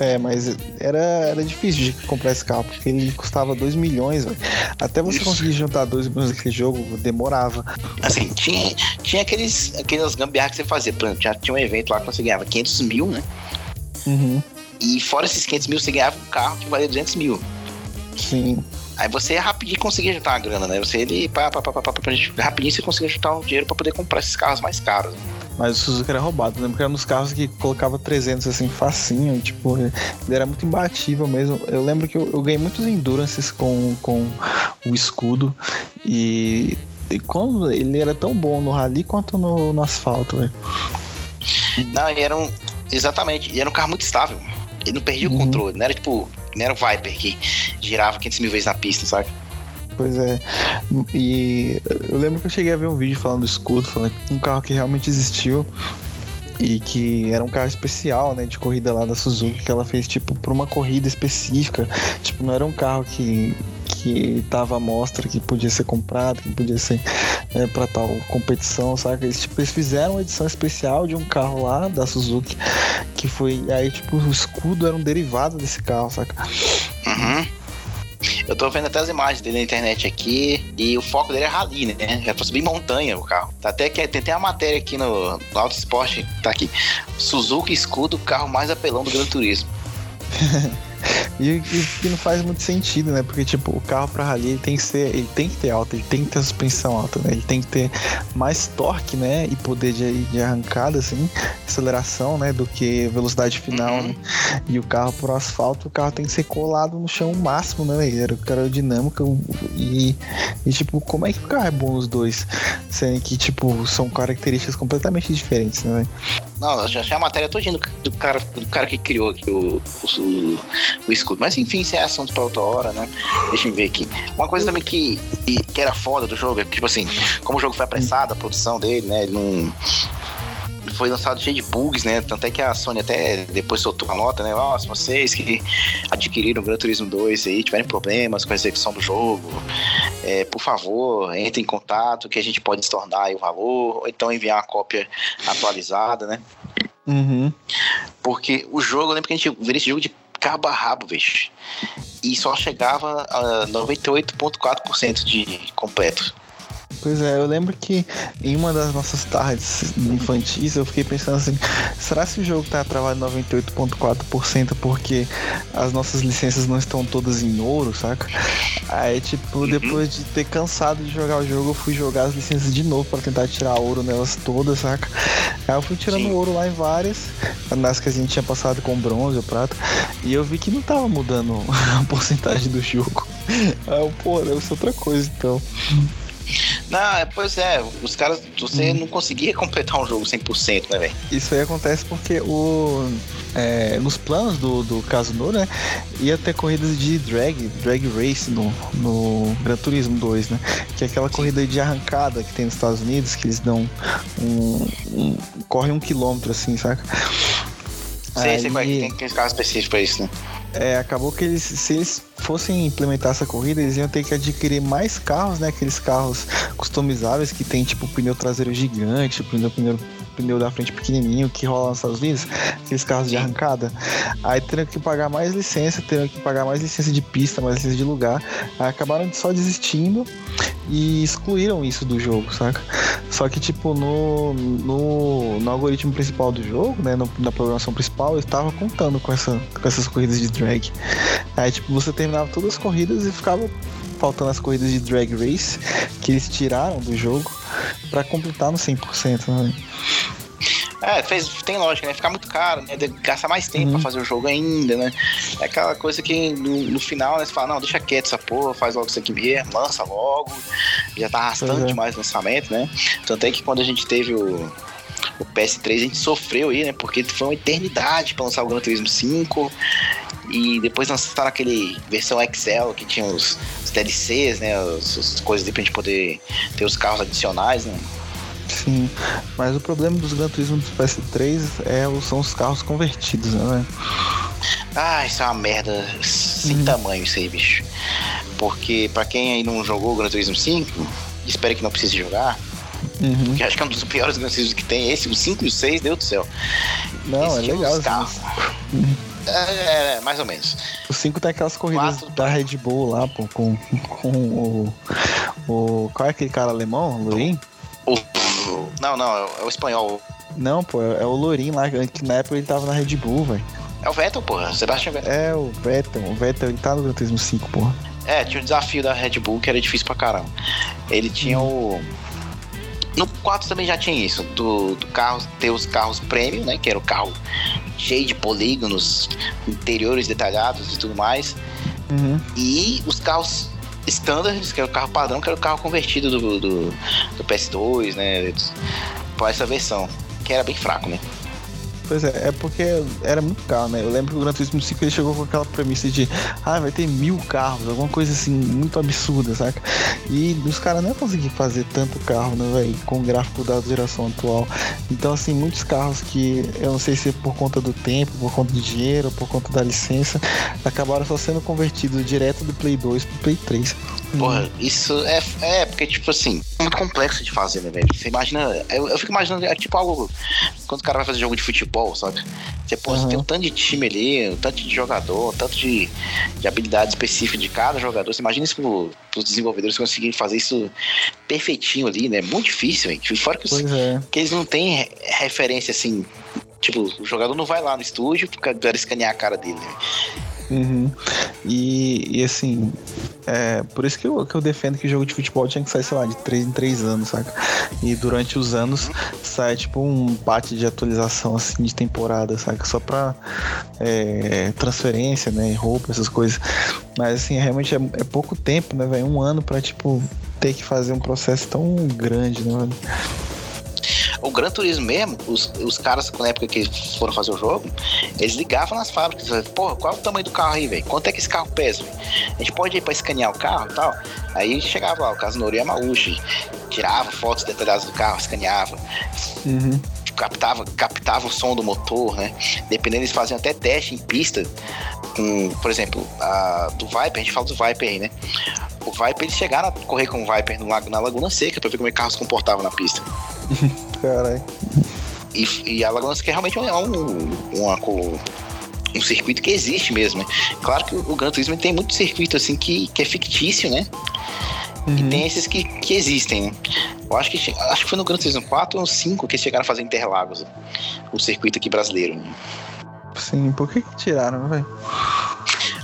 É, mas era, era difícil de comprar esse carro, porque ele custava 2 milhões, velho. Até você Isso. conseguir juntar 2 milhões naquele jogo, demorava. Assim, tinha, tinha aqueles, aquelas gambiarras que você fazia. Por exemplo, tinha, tinha um evento lá que você ganhava 500 mil, né? Uhum. E fora esses 500 mil, você ganhava um carro que valia 200 mil. Sim. Aí você rapidinho conseguia juntar uma grana, né? Você ele, pá, pá, pá, pá, pá, pá, rapidinho você conseguia juntar um dinheiro pra poder comprar esses carros mais caros. né? Mas o Suzuki era roubado. Eu lembro que era nos carros que colocava 300 assim, facinho. Tipo, ele era muito imbatível mesmo. Eu lembro que eu, eu ganhei muitos Endurances com, com o escudo. E, e quando ele era tão bom no rally quanto no, no asfalto, velho. Não, e era um. Exatamente, e era um carro muito estável. Ele não perdia Uhum. o controle, não era tipo. Não era o Viper que girava 500 mil vezes na pista, sabe? Pois é. E eu lembro que eu cheguei a ver um vídeo falando do escudo, falando um carro que realmente existiu e que era um carro especial, né, de corrida lá da Suzuki, que ela fez tipo pra uma corrida específica. Tipo, não era um carro que que tava à mostra, que podia ser comprado, que podia ser é, para tal competição, sabe? Eles, tipo, eles fizeram uma edição especial de um carro lá da Suzuki, que foi aí tipo o escudo era um derivado desse carro, saca? Uhum. Eu tô vendo até as imagens dele na internet aqui e o foco dele é rally, né? É pra subir montanha o carro. Tá até que tem até uma matéria aqui no, no Auto Esporte, tá aqui. Suzuki Escudo, o carro mais apelão do Gran Turismo. [LAUGHS] E, e, e não faz muito sentido, né? Porque, tipo, o carro pra rally ele tem que ser. Ele tem que ter alta, ele tem que ter suspensão alta, né? Ele tem que ter mais torque, né? E poder de, de arrancada, assim, aceleração, né? Do que velocidade final, Uhum. né? E o carro pro asfalto, o carro tem que ser colado no chão máximo, né? Era o cara aerodinâmico. E, e, tipo, como é que o carro é bom os dois? Sendo que, tipo, são características completamente diferentes, né? Não, já achei a matéria todinha do, do, cara, do cara que criou aqui o, o, o escudo. Mas enfim, isso é assunto pra outra hora, né? Deixa eu ver aqui. Uma coisa também que, que era foda do jogo é que, tipo assim, como o jogo foi apressado, a produção dele, né? Ele não. Foi lançado cheio de bugs, né? Tanto é que a Sony até depois soltou uma nota, né? Se vocês que adquiriram o Gran Turismo 2 aí tiverem problemas com a execução do jogo, é, por favor, entre em contato que a gente pode estornar aí o valor, ou então enviar uma cópia atualizada, né? Uhum. Porque o jogo, eu lembro que a gente viu esse jogo de cabo a rabo, bicho. E só chegava a 98,4% de completo. Pois é, eu lembro que em uma das nossas tardes infantis eu fiquei pensando assim, será que o jogo tá travado em 98.4% porque as nossas licenças não estão todas em ouro, saca? Aí, tipo, depois de ter cansado de jogar o jogo, eu fui jogar as licenças de novo pra tentar tirar ouro nelas todas, saca? Aí eu fui tirando Sim. ouro lá em várias, nas que a gente tinha passado com bronze ou prata, e eu vi que não tava mudando [LAUGHS] a porcentagem do jogo. Aí eu, pô, deve ser outra coisa então. Não, é, pois é, os caras, você não conseguia [LAUGHS] completar um jogo 100%, né, velho? Isso aí acontece porque o, é, nos planos do, do Kazunori, né, ia ter corridas de drag, drag race no, no Gran Turismo 2, né? Que é aquela corrida de arrancada que tem nos Estados Unidos, que eles dão um. um corre um quilômetro assim, saca? Sei, sei qual é que Aí- tem, tem carro específico pra isso, né? É, acabou que eles, se eles fossem implementar essa corrida, eles iam ter que adquirir mais carros, né? Aqueles carros customizáveis que tem tipo pneu traseiro gigante, pneu, pneu, pneu da frente pequenininho que rola nos Estados Unidos, aqueles carros de arrancada. Aí teriam que pagar mais licença, teriam que pagar mais licença de pista, mais licença de lugar. Aí acabaram só desistindo e excluíram isso do jogo, saca? Só que, tipo, no, no, no algoritmo principal do jogo, né? no- na programação principal, eu estava contando com, essa, com essas corridas de drag. Aí, tipo, você terminava todas as corridas e ficava faltando as corridas de drag race que eles tiraram do jogo pra completar no 100%, né? É, fez, tem lógica, né? Ficar muito caro, né? Gastar mais tempo Uhum. pra fazer o jogo ainda, né? É aquela coisa que no, no final, né? Você fala, não, deixa quieto essa porra, faz logo isso aqui mesmo, lança logo. Já tá arrastando é. demais o lançamento, né? Tanto é que quando a gente teve o, o PS3 a gente sofreu aí, né? Porque foi uma eternidade pra lançar o Gran Turismo 5. E depois lançaram aquele versão Excel que tinha os DLCs, né? As, as coisas ali pra gente poder ter os carros adicionais, né? Sim, mas o problema dos Gran Turismo do PS3 é, são os carros convertidos, né? Ah, isso é uma merda sem Uhum. tamanho isso aí, bicho. Porque pra quem aí não jogou o Gran Turismo 5, espero que não precise jogar, Uhum. porque acho que é um dos piores Gran Turismo que tem. Esse, o 5 e o 6, Deus do céu. Não, Esse é uns legal. carros. Uhum. É, é, mais ou menos. O 5 tem aquelas corridas Quatro. da Red Bull lá, pô, com, com o, o. Qual é aquele cara alemão? Lourin? O, não, não, é o- é espanhol. Não, pô, é o Lourin lá, que na época ele tava na Red Bull, velho. É o Vettel, porra. Sebastian Vettel. É o Vettel, o Vettel, ele tá no Gran Turismo 5, porra. É, tinha um desafio da Red Bull que era difícil pra caramba. Ele tinha o. No 4 também já tinha isso, do, do carro, ter os carros premium, né? Que era o carro cheio de polígonos, interiores detalhados e tudo mais. Uhum. E os carros standards, que era o carro padrão, que era o carro convertido do, do, do PS2, né? Pra essa versão. Que era bem fraco, né? Pois é, é porque era muito carro, né? Eu lembro que o Gran Turismo 5 ele chegou com aquela premissa de ah, vai ter mil carros, alguma coisa assim, muito absurda, saca? E os caras não iam conseguir fazer tanto carro, né, velho, com o gráfico da geração atual. Então, assim, muitos carros que eu não sei se é por conta do tempo, por conta do dinheiro, por conta da licença, acabaram só sendo convertidos direto do Play 2 pro Play 3. Porra, isso é, é porque, tipo assim, é muito complexo de fazer, né, velho? Você imagina. Eu, eu fico imaginando, é tipo algo. Quando o cara vai fazer jogo de futebol, sabe? Você, pô, você Uhum. tem um tanto de time ali, um tanto de jogador, um tanto de, de habilidade específica de cada jogador. Você imagina isso pro, pros desenvolvedores conseguirem fazer isso perfeitinho ali, né? Muito difícil, velho. Fora que, os, é. que eles não têm re- referência assim. Tipo, o jogador não vai lá no estúdio pra escanear a cara dele, né? Uhum. E, e assim, é, por isso que eu, que eu defendo que jogo de futebol tinha que sair, sei lá, de 3 em 3 anos, saca? E durante os anos sai tipo um bate de atualização assim de temporada, saca? Só pra é, transferência, né? Roupa, essas coisas. Mas assim, realmente é, é pouco tempo, né, velho? Um ano pra, tipo, ter que fazer um processo tão grande, né, velho? O Gran Turismo mesmo, os, os caras, na época que foram fazer o jogo, eles ligavam nas fábricas. Porra, qual é o tamanho do carro aí, velho? Quanto é que esse carro pesa? velho? A gente pode ir pra escanear o carro e tal. Aí chegava lá, o Casinori Yamauchi, tirava fotos detalhadas do carro, escaneava, Uhum. captava, captava o som do motor, né? Dependendo, eles faziam até teste em pista. Com, por exemplo, a, do Viper, a gente fala do Viper aí, né? O Viper, eles chegaram a correr com o Viper no, lago- na Laguna Seca pra ver como é que o carro se comportava na pista. [LAUGHS] Caralho. E, e a Laguna Seca realmente é um, uma um circuito que existe mesmo, né? Claro que o, Gran Turismo tem muito circuito assim que, que é fictício, né? E Uhum. tem esses que, que existem, né? Eu acho que, acho que foi no Gran Turismo 4 ou 5 que eles chegaram a fazer Interlagos, o circuito aqui brasileiro. né? Sim, por que que tiraram, velho?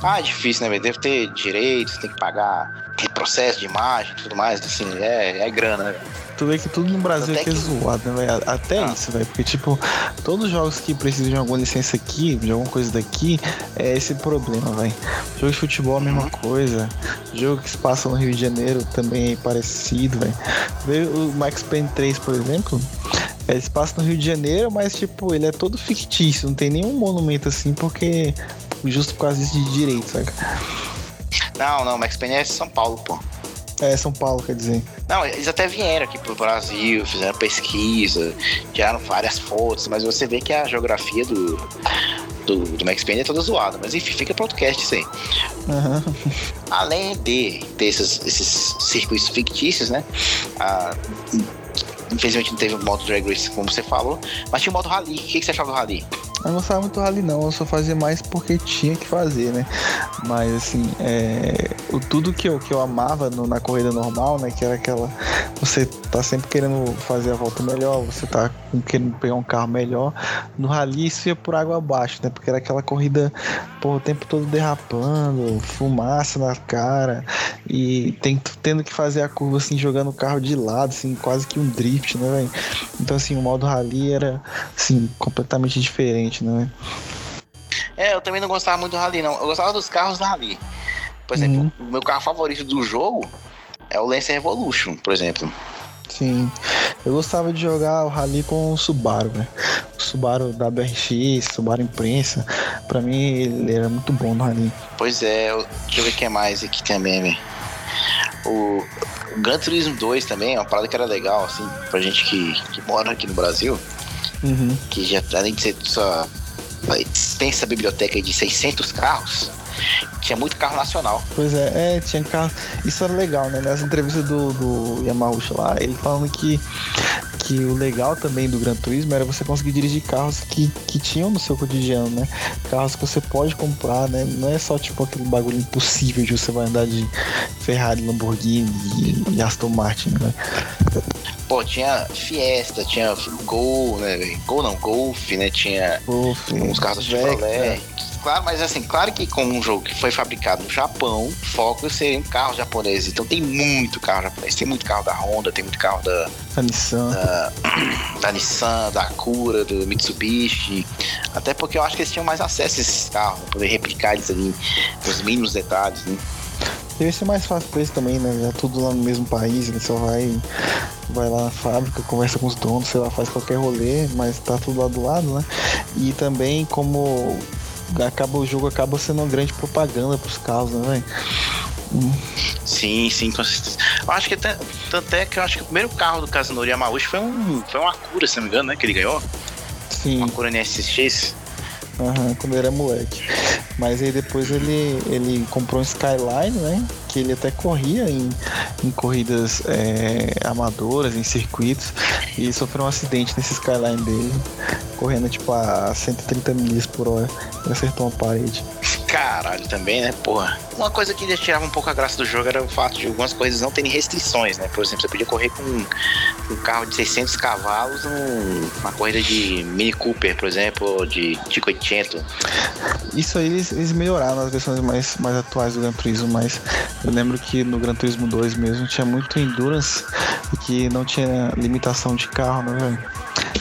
Ah, é difícil, né, velho? Deve ter direitos, tem que pagar aquele processo de imagem e tudo mais, assim, é, é grana, né? Tu vê que tudo no Brasil aqui é que- zoado, né, velho? Até Ah. isso, velho. Porque, tipo, todos os jogos que precisam de alguma licença aqui, de alguma coisa daqui, é esse problema, velho. Jogo de futebol é a mesma Uhum. coisa. Jogo que se passa no Rio de Janeiro também é parecido, velho. Vê o Max Payne 3, por exemplo. Ele se passa no Rio de Janeiro, mas, tipo, ele é todo fictício. Não tem nenhum monumento assim, porque. Justo por causa disso de direito, saca? Não, não, Max Payne é São Paulo, pô. É, São Paulo, quer dizer. Não, eles até vieram aqui pro Brasil, fizeram pesquisa, tiraram várias fotos, mas você vê que a geografia do, do, do Max Payne é toda zoada. Mas enfim, fica podcast isso aí. Aham. Além de ter esses, esses circuitos fictícios, né? Ah, infelizmente não teve o modo Drag Race, como você falou, mas tinha o modo Rally. O que, que você achava do Rally? Eu não gostava muito do rally não, eu só fazia mais porque tinha que fazer, né? Mas assim, é, o tudo que eu, que eu amava no- na corrida normal, né? Que era aquela. Você tá sempre querendo fazer a volta melhor, você tá querendo pegar um carro melhor. No rally isso ia por água abaixo, né? Porque era aquela corrida, pô, o tempo todo derrapando, fumaça na cara, e tendo que fazer a curva assim, jogando o carro de lado, assim, quase que um drift, né, velho? Então assim, o modo rally era assim, completamente diferente, né? É, eu também não gostava muito do Rally, não. Eu gostava dos carros do Rally. Por exemplo, Uhum. o meu carro favorito do jogo é o Lancer Evolution, por exemplo. Sim. Eu gostava de jogar o Rally com o Subaru, velho. O Subaru WRX, Subaru Imprensa. Pra mim, ele era muito bom no Rally. Pois é, eu- deixa eu ver o que é mais aqui também, velho. O, o Gran Turismo 2 também é uma parada que era legal, assim, pra gente que, que mora aqui no Brasil, Uhum. que já além de ser só extensa biblioteca de 600 carros, tinha muito carro nacional. Pois é, é, tinha carro. Isso era legal, né? Nessa entrevista do, do Yamauchi lá, ele falando que, que o legal também do Gran Turismo era você conseguir dirigir carros que, que tinham no seu cotidiano, né? Carros que você pode comprar, né? Não é só tipo aquele bagulho impossível de você vai andar de Ferrari, Lamborghini e, e Aston Martin, né? Pô, tinha Fiesta, tinha Gol, né? velho? Gol não, Golf, né? Tinha uns carros da Vectra. Chevrolet. Claro, mas assim, claro que como um jogo que foi fabricado no Japão, o foco seria em carros japoneses. Então tem muito carro japonês, tem muito carro da Honda, tem muito carro da, A Nissan. [CLEARS THROAT] da Nissan, da Acura, do Mitsubishi. Até porque eu acho que eles tinham mais acesso a esses carros, né? poder replicar eles ali nos mínimos detalhes, né? Deve ser mais fácil pra eles também, né? Já tudo lá no mesmo país, ele só vai, vai lá na fábrica, conversa com os donos, sei lá, faz qualquer rolê, mas tá tudo lá do lado, né? E também como acaba o jogo acaba sendo uma grande propaganda pros carros, né, velho? Sim, sim, com certeza. Eu acho que até, tanto é que eu acho que o primeiro carro do Kazunori Yamauchi foi um, foi uma Acura, se não me engano, né? Que ele ganhou. Sim, Uma Acura NSX. Aham, quando ele era moleque. Mas aí depois ele, ele comprou um Skyline, né? Que ele até corria em, em corridas é, amadoras, em circuitos. E sofreu um acidente nesse Skyline dele, correndo tipo a 130 milhas por hora. E acertou uma parede. Caralho, também, né? Porra. Uma coisa que tirava um pouco a graça do jogo era o fato de algumas corridas não terem restrições, né? Por exemplo, você podia correr com um carro de 600 cavalos num- numa corrida de Mini Cooper, por exemplo, de Tico 800. Isso aí eles, eles melhoraram nas versões mais, mais atuais do Gran Turismo, mas eu lembro que no Gran Turismo 2 mesmo tinha muito Endurance e que não tinha limitação de carro, né, velho?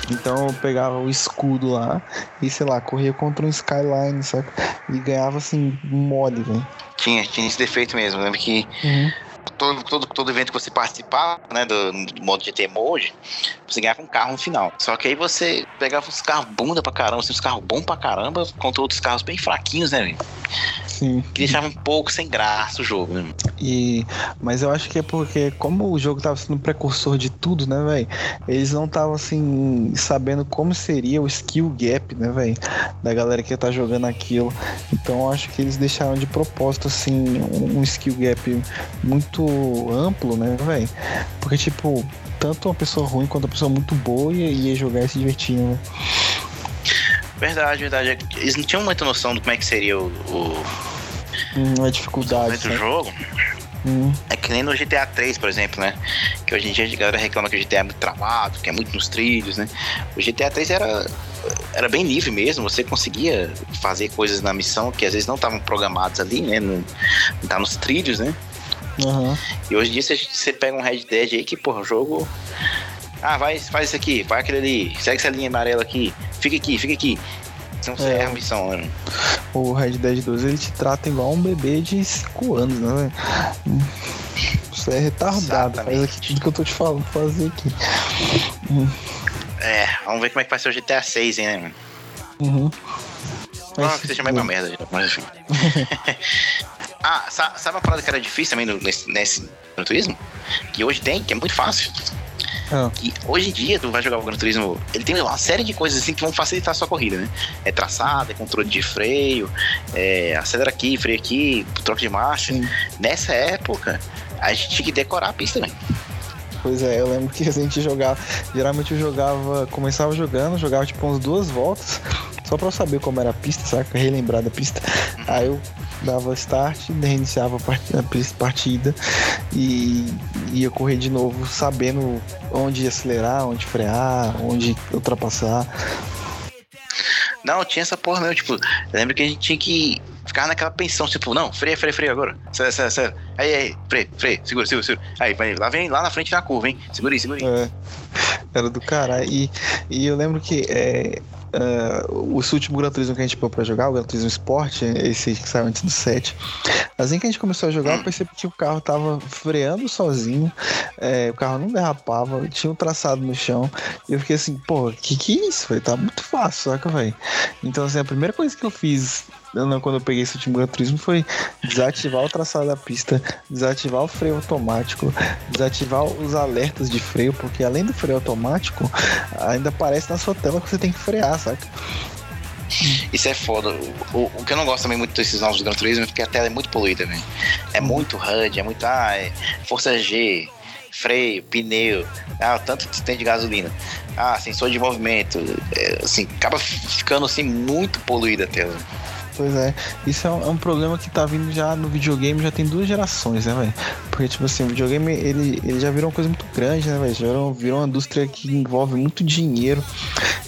Então eu pegava o escudo lá e, sei lá, corria contra um Skyline, saca? E ganhava assim, mole, velho. Tinha, tinha esse defeito mesmo. Eu lembro que todo, todo, todo evento que você participava, né, do, do modo GT Mode, você ganhava um carro no final. Só que aí você pegava uns carros bunda pra caramba, assim, uns carros bons pra caramba, contra outros carros bem fraquinhos, né, velho? Sim. Que deixava um pouco sem graça o jogo, né? E, mas eu acho que é porque, como o jogo tava sendo precursor de tudo, né, velho? Eles não estavam assim, sabendo como seria o skill gap, né, velho? Da galera que tá jogando aquilo. Então eu acho que eles deixaram de propósito, assim, um skill gap muito amplo, né, velho? Porque, tipo, tanto uma pessoa ruim quanto uma pessoa muito boa ia, ia jogar e se divertir, né? Verdade, verdade. Eles não tinham muita noção do como é que seria o, o Hum, a dificuldade. do né? jogo. Hum, É que nem no GTA 3, por exemplo, né? Que hoje em dia a galera reclama que o GTA é muito travado, que é muito nos trilhos, né? O GTA 3 era, era bem livre mesmo, você conseguia fazer coisas na missão que às vezes não estavam programadas ali, né? Não, não tá nos trilhos, né? Aham. E hoje em dia você, pega um Red Dead aí que, porra, o jogo. Ah, vai, faz isso aqui, vai aquele ali, segue essa linha amarela aqui, fica aqui, fica aqui. Você É. erra a missão, né? O Red Dead 2 ele te trata igual um bebê de 5 anos, né? Você é retardado. Faz Exatamente. aqui tudo que eu tô te falando pra fazer aqui. É, vamos ver como é que vai ser o GTA 6, hein, né? mano? Uhum. Não, que seja mais uma merda, mas enfim. [LAUGHS] ah, sa- sabe uma parada que era difícil também no- nesse, nesse Gran Turismo? Que hoje tem, que é muito fácil. Ah. Que hoje em dia tu vai jogar o Gran Turismo, ele tem uma série de coisas assim que vão facilitar a sua corrida, né? É traçado, é controle de freio, é acelera aqui, freio aqui, troca de marcha. Sim. Nessa época, a gente tinha que decorar a pista também. Pois é, eu lembro que a gente jogava. Geralmente eu jogava. Começava jogando, jogava tipo umas duas voltas. Só pra eu saber como era a pista, saca? Relembrar da pista. Aí eu dava start, reiniciava a part- a partida e ia correr de novo, sabendo onde acelerar, onde frear, onde ultrapassar. Não, tinha essa porra mesmo, tipo, eu lembro que a gente tinha que ficar naquela pensão, tipo, não, freia, freia, freia agora. Acelera, acelera, acelera. Aí, aí, freia, freia, segura, segura, segura. Aí, vai, lá vem, lá na frente na curva, hein? Segura aí, segura aí. É, era do caralho. E, e eu lembro que é, uh, o último Gran Turismo que a gente pôs pra jogar, o Gran Turismo Sport, esse que saiu antes do 7. Assim que a gente começou a jogar, eu percebi que o carro tava freando sozinho, é, o carro não derrapava, tinha um traçado no chão. E eu fiquei assim, pô, que que é isso? Véio? Tá muito fácil, saca, velho? Então, assim, a primeira coisa que eu fiz quando eu peguei esse último Gran Turismo foi desativar o traçado da pista, desativar o freio automático, desativar os alertas de freio, porque além do freio automático, ainda aparece na sua tela que você tem que frear, saca? Isso é foda. O, o, que eu não gosto também muito desses novos Gran Turismo é porque a tela é muito poluída, velho. É uhum. muito HUD, é muito ah, é força G, freio, pneu, ah, tanto que tem de gasolina. Ah, sensor de movimento. É, assim, acaba ficando assim muito poluída a tela. Pois é, isso é um, é um, problema que tá vindo já no videogame, já tem duas gerações, né, velho? Porque, tipo assim, o videogame, ele, ele já virou uma coisa muito grande, né, velho? Já virou, virou uma indústria que envolve muito dinheiro.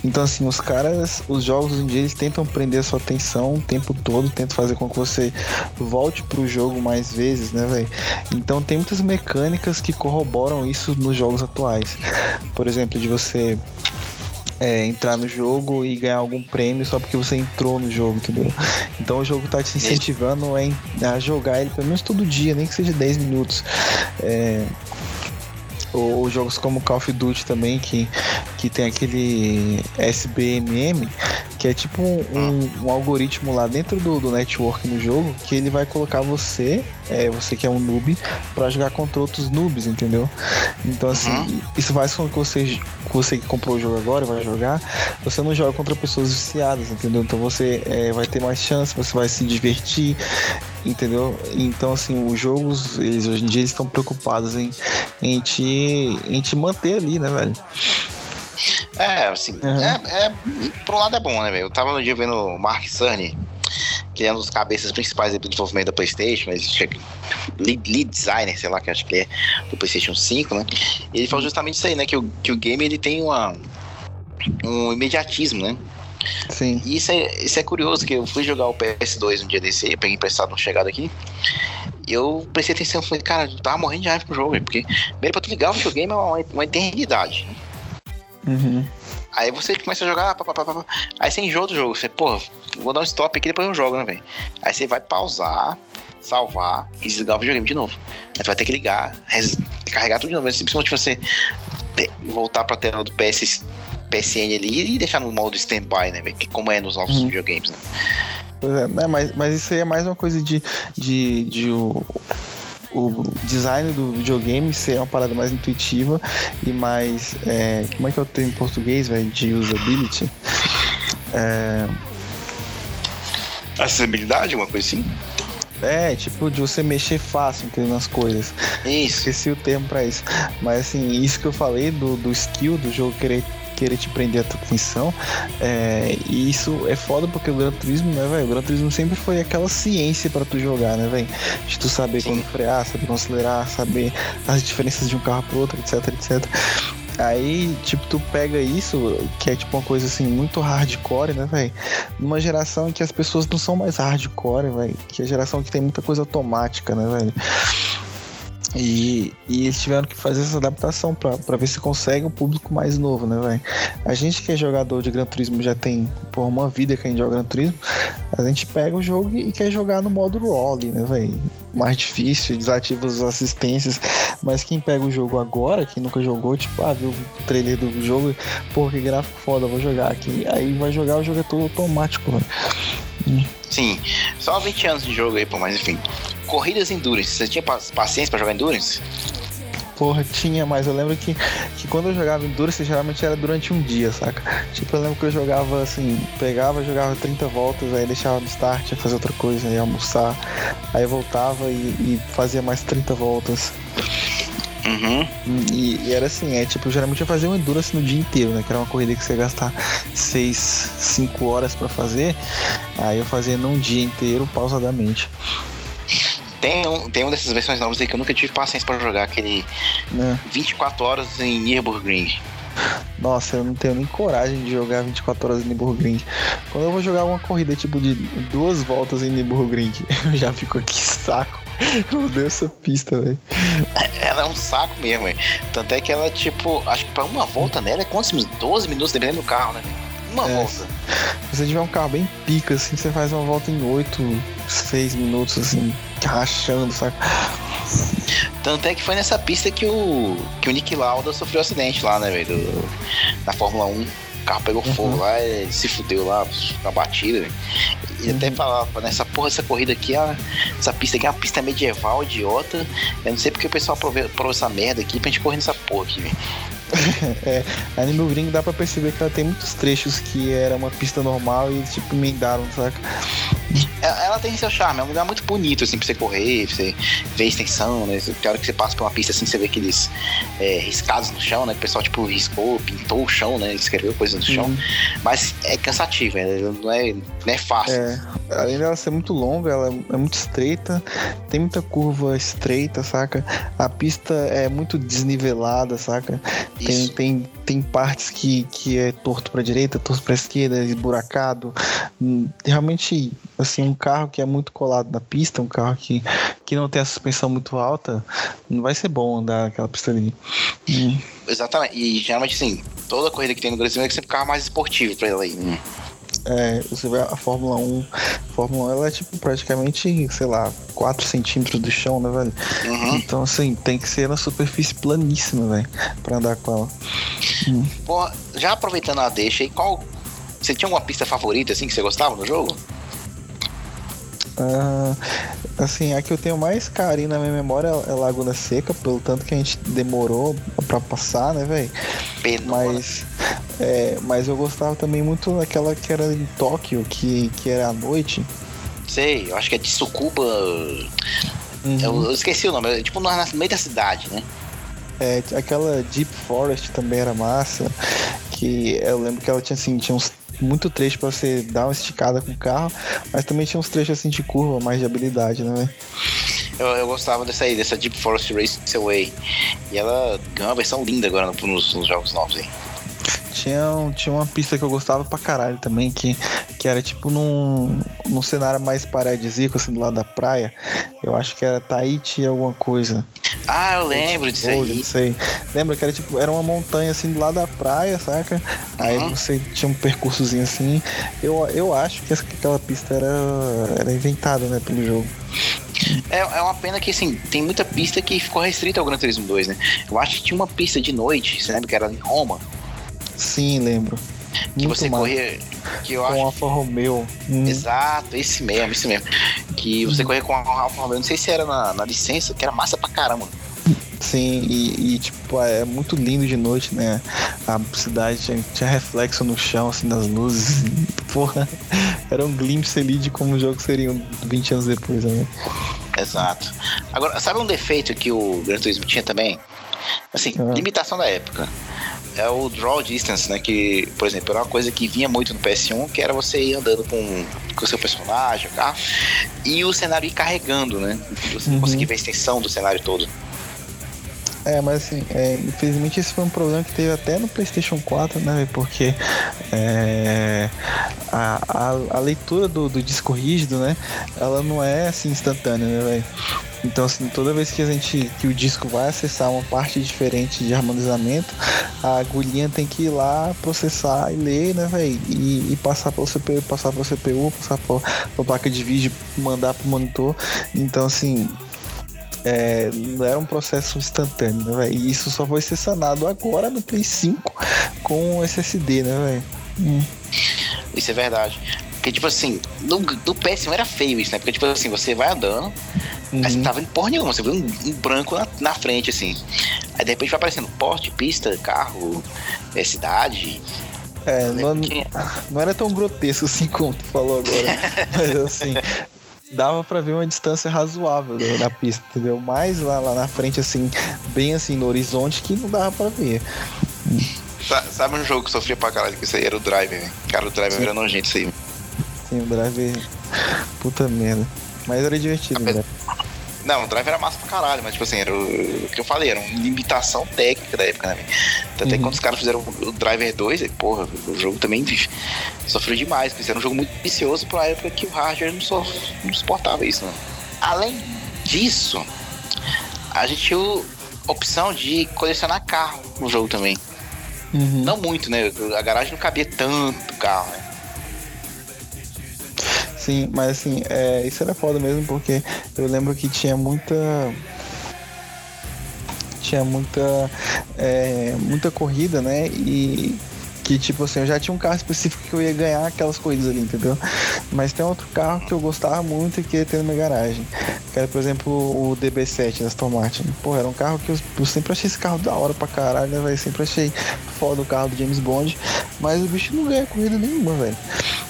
Então, assim, os caras, os jogos hoje em dia, eles tentam prender a sua atenção o tempo todo, tentam fazer com que você volte pro jogo mais vezes, né, velho? Então, tem muitas mecânicas que corroboram isso nos jogos atuais. Por exemplo, de você é, entrar no jogo e ganhar algum prêmio só porque você entrou no jogo, entendeu? Então o jogo tá te incentivando a jogar ele pelo menos todo dia, nem que seja 10 minutos. É, ou jogos como Call of Duty também, que, que tem aquele SBMM, que é tipo um, um, um algoritmo lá dentro do, do, network no jogo, que ele vai colocar você, é, você que é um noob, para jogar contra outros noobs, entendeu? Então assim, uhum. isso faz com que você, você que comprou o jogo agora vai jogar, você não joga contra pessoas viciadas, entendeu? Então você é, vai ter mais chance, você vai se divertir, entendeu? Então assim, os jogos, eles hoje em dia eles estão preocupados em, em, te, em te manter ali, né, velho? É, assim, uhum. é, é, um lado é bom, né, velho? Eu tava no dia vendo o Mark Cerny, que é um dos cabeças principais do desenvolvimento da PlayStation, mas lead, lead, designer, sei lá, que acho que é do PlayStation 5, né? Ele falou justamente isso aí, né? Que o, que o game ele tem uma, um imediatismo, né? Sim. E isso é, isso é curioso, que eu fui jogar o PS2 um dia desse, eu peguei emprestado no chegado aqui. E eu prestei atenção, falei, cara, eu tava morrendo de raiva pro jogo, porque primeiro pra tu ligar o videogame é uma, uma eternidade. Né? Uhum. Aí você começa a jogar, pá, pá, pá, aí você enjoa do jogo. Você, pô, vou dar um stop aqui depois eu jogo, né, velho? Aí você vai pausar, salvar e desligar o videogame de novo. Aí você vai ter que ligar, carregar tudo de novo. Simplesmente você voltar pra tela do PS, PSN ali e deixar no modo standby, né, velho? Como é nos novos uhum. videogames, né? Pois é, né, mas, mas isso aí é mais uma coisa de, de, de o, o design do videogame ser uma parada mais intuitiva e mais. É, como é que eu tenho em português, velho? De usability. É... Acessibilidade, uma coisa assim? É, tipo, de você mexer fácil, entendeu? Nas coisas. Isso. Esqueci o termo pra isso. Mas assim, isso que eu falei do, do skill do jogo querer querer te prender a tua atenção. É, e isso é foda porque o Gran Turismo, né, velho? O Gran Turismo sempre foi aquela ciência para tu jogar, né, velho? De tu saber Sim. quando frear, saber quando acelerar, saber as diferenças de um carro pro outro, etc, etc. Aí, tipo, tu pega isso, que é tipo uma coisa assim, muito hardcore, né, velho? Numa geração que as pessoas não são mais hardcore, velho. Que é a geração que tem muita coisa automática, né, velho? E, e, eles tiveram que fazer essa adaptação para ver se consegue um público mais novo, né, velho? A gente que é jogador de Gran Turismo já tem por uma vida que a gente joga Gran Turismo, a gente pega o jogo e quer jogar no modo role, né, velho? Mais difícil, desativa as assistências, mas quem pega o jogo agora, quem nunca jogou, tipo, ah, viu o trailer do jogo, pô, que gráfico foda, vou jogar aqui. Aí vai jogar o jogo é todo automático, velho. Sim, só 20 anos de jogo aí, pô, mas enfim corridas endurance. Você tinha paciência para jogar endurance? Porra, tinha, mas eu lembro que, que quando eu jogava Endurance, geralmente era durante um dia, saca? Tipo, eu lembro que eu jogava assim, pegava, jogava 30 voltas, aí deixava no start, ia fazer outra coisa, ia almoçar, aí voltava e, e fazia mais 30 voltas. Uhum. E, e, era assim, é tipo, geralmente eu fazia um Endurance no dia inteiro, né? Que era uma corrida que você ia gastar 6, 5 horas para fazer. Aí eu fazia num dia inteiro, pausadamente. Tem um, tem uma dessas versões novas aí que eu nunca tive paciência pra jogar, aquele é. 24 horas em Nürburgring. Nossa, eu não tenho nem coragem de jogar 24 horas em Nürburgring. Quando eu vou jogar uma corrida tipo de duas voltas em Nürburgring, [LAUGHS] eu já fico aqui saco. Eu odeio essa pista, velho. Ela é um saco mesmo, véio. Tanto é que ela, tipo, acho que pra uma volta nela é quantos minutos? 12 minutos dependendo do carro, né? Uma É. volta. Se você tiver um carro bem pica, assim, você faz uma volta em 8, 6 minutos, assim, rachando, sabe? Tanto é que foi nessa pista que o, que o Nick Lauda sofreu acidente lá, né, velho? Na Fórmula 1. O carro pegou Uhum. fogo lá, ele se fudeu lá na batida. E até Uhum. falava, nessa porra, essa corrida aqui, é- essa pista aqui é uma pista medieval, idiota. Eu não sei porque o pessoal aprovou essa merda aqui pra gente correr nessa porra aqui, velho. [LAUGHS] É, a Nürburgring dá pra perceber que ela tem muitos trechos que era uma pista normal e tipo, emendaram, saca? Ela, tem seu charme, é um lugar muito bonito, assim, pra você correr, pra você ver a extensão, né? Tem hora que você passa por uma pista assim, você vê aqueles é, riscados no chão, né? O pessoal, tipo, riscou, pintou o chão, né? Escreveu coisa no chão. Hum. Mas é cansativo, é, não, é, não é fácil. É, além dela ser muito longa, ela é muito estreita, tem muita curva estreita, saca? A pista é muito desnivelada, saca? Tem, tem, tem partes que, que é torto pra direita, torto pra esquerda, esburacado. Hum, Realmente, assim, um carro que é muito colado na pista, um carro que, que não tem a suspensão muito alta, não vai ser bom andar naquela pista ali. Hum, Exatamente. E geralmente, assim, toda corrida que tem no Brasil é sempre um carro mais esportivo pra ela aí. né? É, você vê a Fórmula 1, a Fórmula 1 ela é tipo praticamente, sei lá, 4 centímetros do chão, né, velho? Uhum. Então, assim, tem que ser na superfície planíssima, velho, pra andar com ela. Pô, já aproveitando a deixa aí, qual. Você tinha alguma pista favorita, assim, que você gostava no jogo? Ah, assim, a que eu tenho mais carinho na minha memória é Laguna Seca, pelo tanto que a gente demorou pra passar, né, velho? Mas, é, mas eu gostava também muito daquela que era em Tóquio, que, que era à noite. Sei, eu acho que é de Sucuba. Uhum. Eu, eu esqueci o nome, é tipo no, meio da cidade, né? É, aquela Deep Forest também era massa. Que eu lembro que ela tinha assim, tinha uns muito trecho pra você dar uma esticada com o carro, mas também tinha uns trechos assim de curva, mais de habilidade, né? Eu, eu gostava dessa aí, dessa Deep Forest Raceway. E ela ganhou uma versão linda agora no- nos, nos jogos novos aí. Tinha, um- tinha uma pista que eu gostava pra caralho também, que, que era tipo num, num cenário mais paradisíaco, assim, do lado da praia. Eu acho que era Tahiti alguma coisa. Ah, eu lembro disso aí. Não sei. Lembra que era tipo, era uma montanha assim do lado da praia, saca? Aí Uhum. você tinha um percursozinho assim. Eu, eu acho que essa- que aquela pista era, era inventada, né, pelo jogo. É, é uma pena que, assim, tem muita pista que ficou restrita ao Gran Turismo 2, né? Eu acho que tinha uma pista de noite, você lembra que era em Roma? Sim, lembro. Que Muito você massa. corria. Que eu com acho. o Alfa Romeo. Hum, Exato, esse mesmo, esse mesmo. Que você corria com a Alfa Romeo, não sei se era na, na licença, que era massa pra caramba. Sim, e, e, tipo, é muito lindo de noite, né? A cidade tinha, tinha reflexo no chão, assim, das luzes. [LAUGHS] Porra, era um glimpse ali de como o jogo seria 20 anos depois, né? Exato. Agora, sabe um defeito que o Gran Turismo tinha também? Assim, Ah. limitação da época. É o draw distance, né? Que, por exemplo, era uma coisa que vinha muito no PS1, que era você ir andando com com o seu personagem, carro, e o cenário ir carregando, né? Você Uhum. conseguir ver a extensão do cenário todo. É, mas assim, é, infelizmente esse foi um problema que teve até no PlayStation 4, né? Porque é, a, a, a leitura do, do disco rígido, né? Ela não é assim instantânea, né, velho? Então, assim, toda vez que a gente que o disco vai acessar uma parte diferente de harmonizamento, a agulhinha tem que ir lá processar e ler, né, velho? E, e passar para o CPU, passar para o CPU, passar para a placa de vídeo, mandar para o monitor. Então, assim, é, não era um processo instantâneo, né, velho? E isso só foi ser sanado agora no Play 5 com SSD, né, velho? Hum, Isso é verdade. Porque, tipo assim, no, no PS1 era feio isso, né? Porque, tipo assim, você vai andando, aí você uhum. não tá vendo porra nenhuma, você vê um, um branco na, na frente, assim. Aí de repente vai aparecendo porte, pista, carro, é, cidade. É, Eu não, não era tão grotesco assim como tu falou agora. [LAUGHS] mas assim, dava pra ver uma distância razoável né, na pista, entendeu? Mais lá, lá na frente, assim, bem assim no horizonte que não dava pra ver. Sa- Sabe um jogo que sofria pra caralho com isso aí? Era o Driver, velho. Cara, o Driver Sim. era nojento isso aí. Assim, o drive. Puta merda. Mas era divertido, né? Não, o Driver era massa pra caralho, mas tipo assim, era o, o que eu falei, era uma limitação técnica da época, né? é Uhum. quando os caras fizeram o Driver 2, aí, porra, o jogo também sofreu demais, porque era um jogo muito vicioso pra época que o hardware não, so, não suportava isso, né? Além disso, a gente tinha a opção de colecionar carro no jogo também. Uhum. Não muito, né? A garagem não cabia tanto carro, né? Sim, mas assim, é, isso era foda mesmo, porque eu lembro que tinha muita. Tinha muita. é, muita corrida, né? E que tipo assim, eu já tinha um carro específico que eu ia ganhar aquelas coisas ali, entendeu? Mas tem outro carro que eu gostava muito e que ia ter na minha garagem. Que era, por exemplo, o DB7 da Aston Martin. Pô, era um carro que eu, eu sempre achei esse carro da hora pra caralho, né, velho? Sempre achei foda o carro do James Bond. Mas o bicho não ganha corrida nenhuma, velho.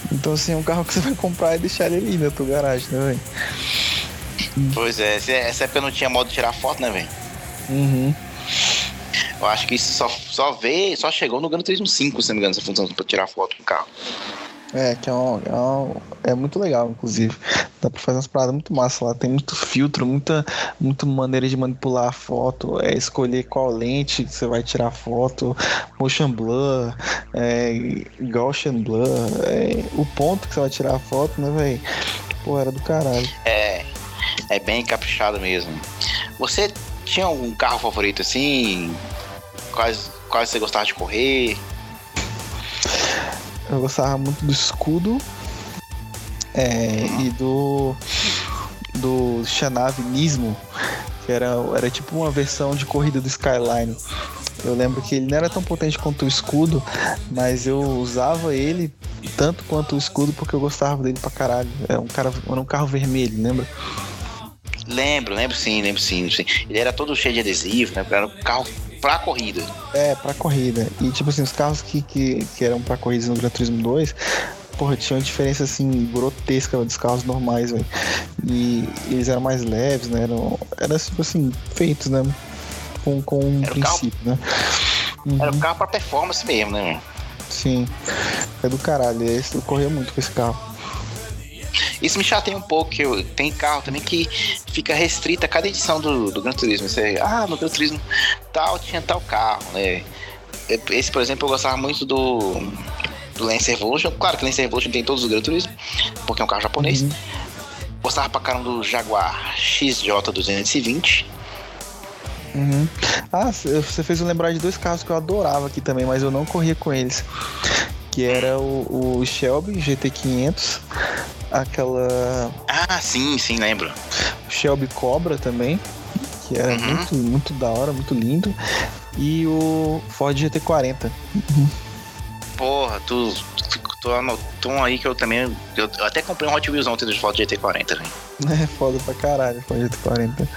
Então, assim, é um carro que você vai comprar e deixar ele ali na tua garagem, né, velho? Pois é, essa essa época não tinha modo de tirar foto, né, velho? Uhum. Eu acho que isso só, só veio, só chegou no Gran Turismo 5, se não me engano, essa função pra tirar foto do carro. É, que é, um, é, um- é muito legal, inclusive. Dá pra fazer umas paradas muito massa lá. Tem muito filtro, muita, muita maneira de manipular a foto. É escolher qual lente você vai tirar a foto, motion blur, é, Gaussian blur, é, o ponto que você vai tirar a foto, né, velho? Pô, era do caralho. É, é bem caprichado mesmo. Você tinha algum carro favorito assim? Quais, quais você gostava de correr? Eu gostava muito do escudo é, e do do Xanave Nismo, que era, era tipo uma versão de corrida do Skyline. Eu lembro que ele não era tão potente quanto o escudo, mas eu usava ele tanto quanto o escudo porque eu gostava dele pra caralho. Era um, cara, era um carro vermelho, lembra? Lembro, lembro sim, lembro sim, lembro sim. Ele era todo cheio de adesivo, né? Era um carro pra corrida. É, pra corrida. E tipo assim, os carros que, que, que eram pra corridas no Gran Turismo 2, porra, tinha uma diferença assim grotesca dos carros normais, velho. E eles eram mais leves, né? Eram, era tipo assim, feitos, né? Com, com um Era um carro- princípio, né? Uhum, Era um carro pra performance mesmo, né? Sim. É do caralho. Esse, eu corria muito com esse carro. Isso me chateia um pouco, que eu, tem carro também que fica restrito a cada edição do, do Gran Turismo. Você, ah, no Gran Turismo tal tinha tal carro, né? Esse, por exemplo, eu gostava muito do, do Lancer Evolution. Claro que o Lancer Evolution tem todos os Gran Turismo, porque é um carro japonês. Uhum. Gostava pra caramba do Jaguar XJ220. Uhum. Ah, você fez eu lembrar de dois carros que eu adorava aqui também, mas eu não corria com eles. Que era o, o Shelby GT500, aquela Ah, sim, sim, lembro. o Shelby Cobra também, que era Uhum. muito, muito da hora, muito lindo. E o Ford GT40. Porra, tu, tu, anotou aí que eu também. Eu, eu até comprei um Hot Wheels ontem do Foto GT40, velho. É foda pra caralho, Ford GT40.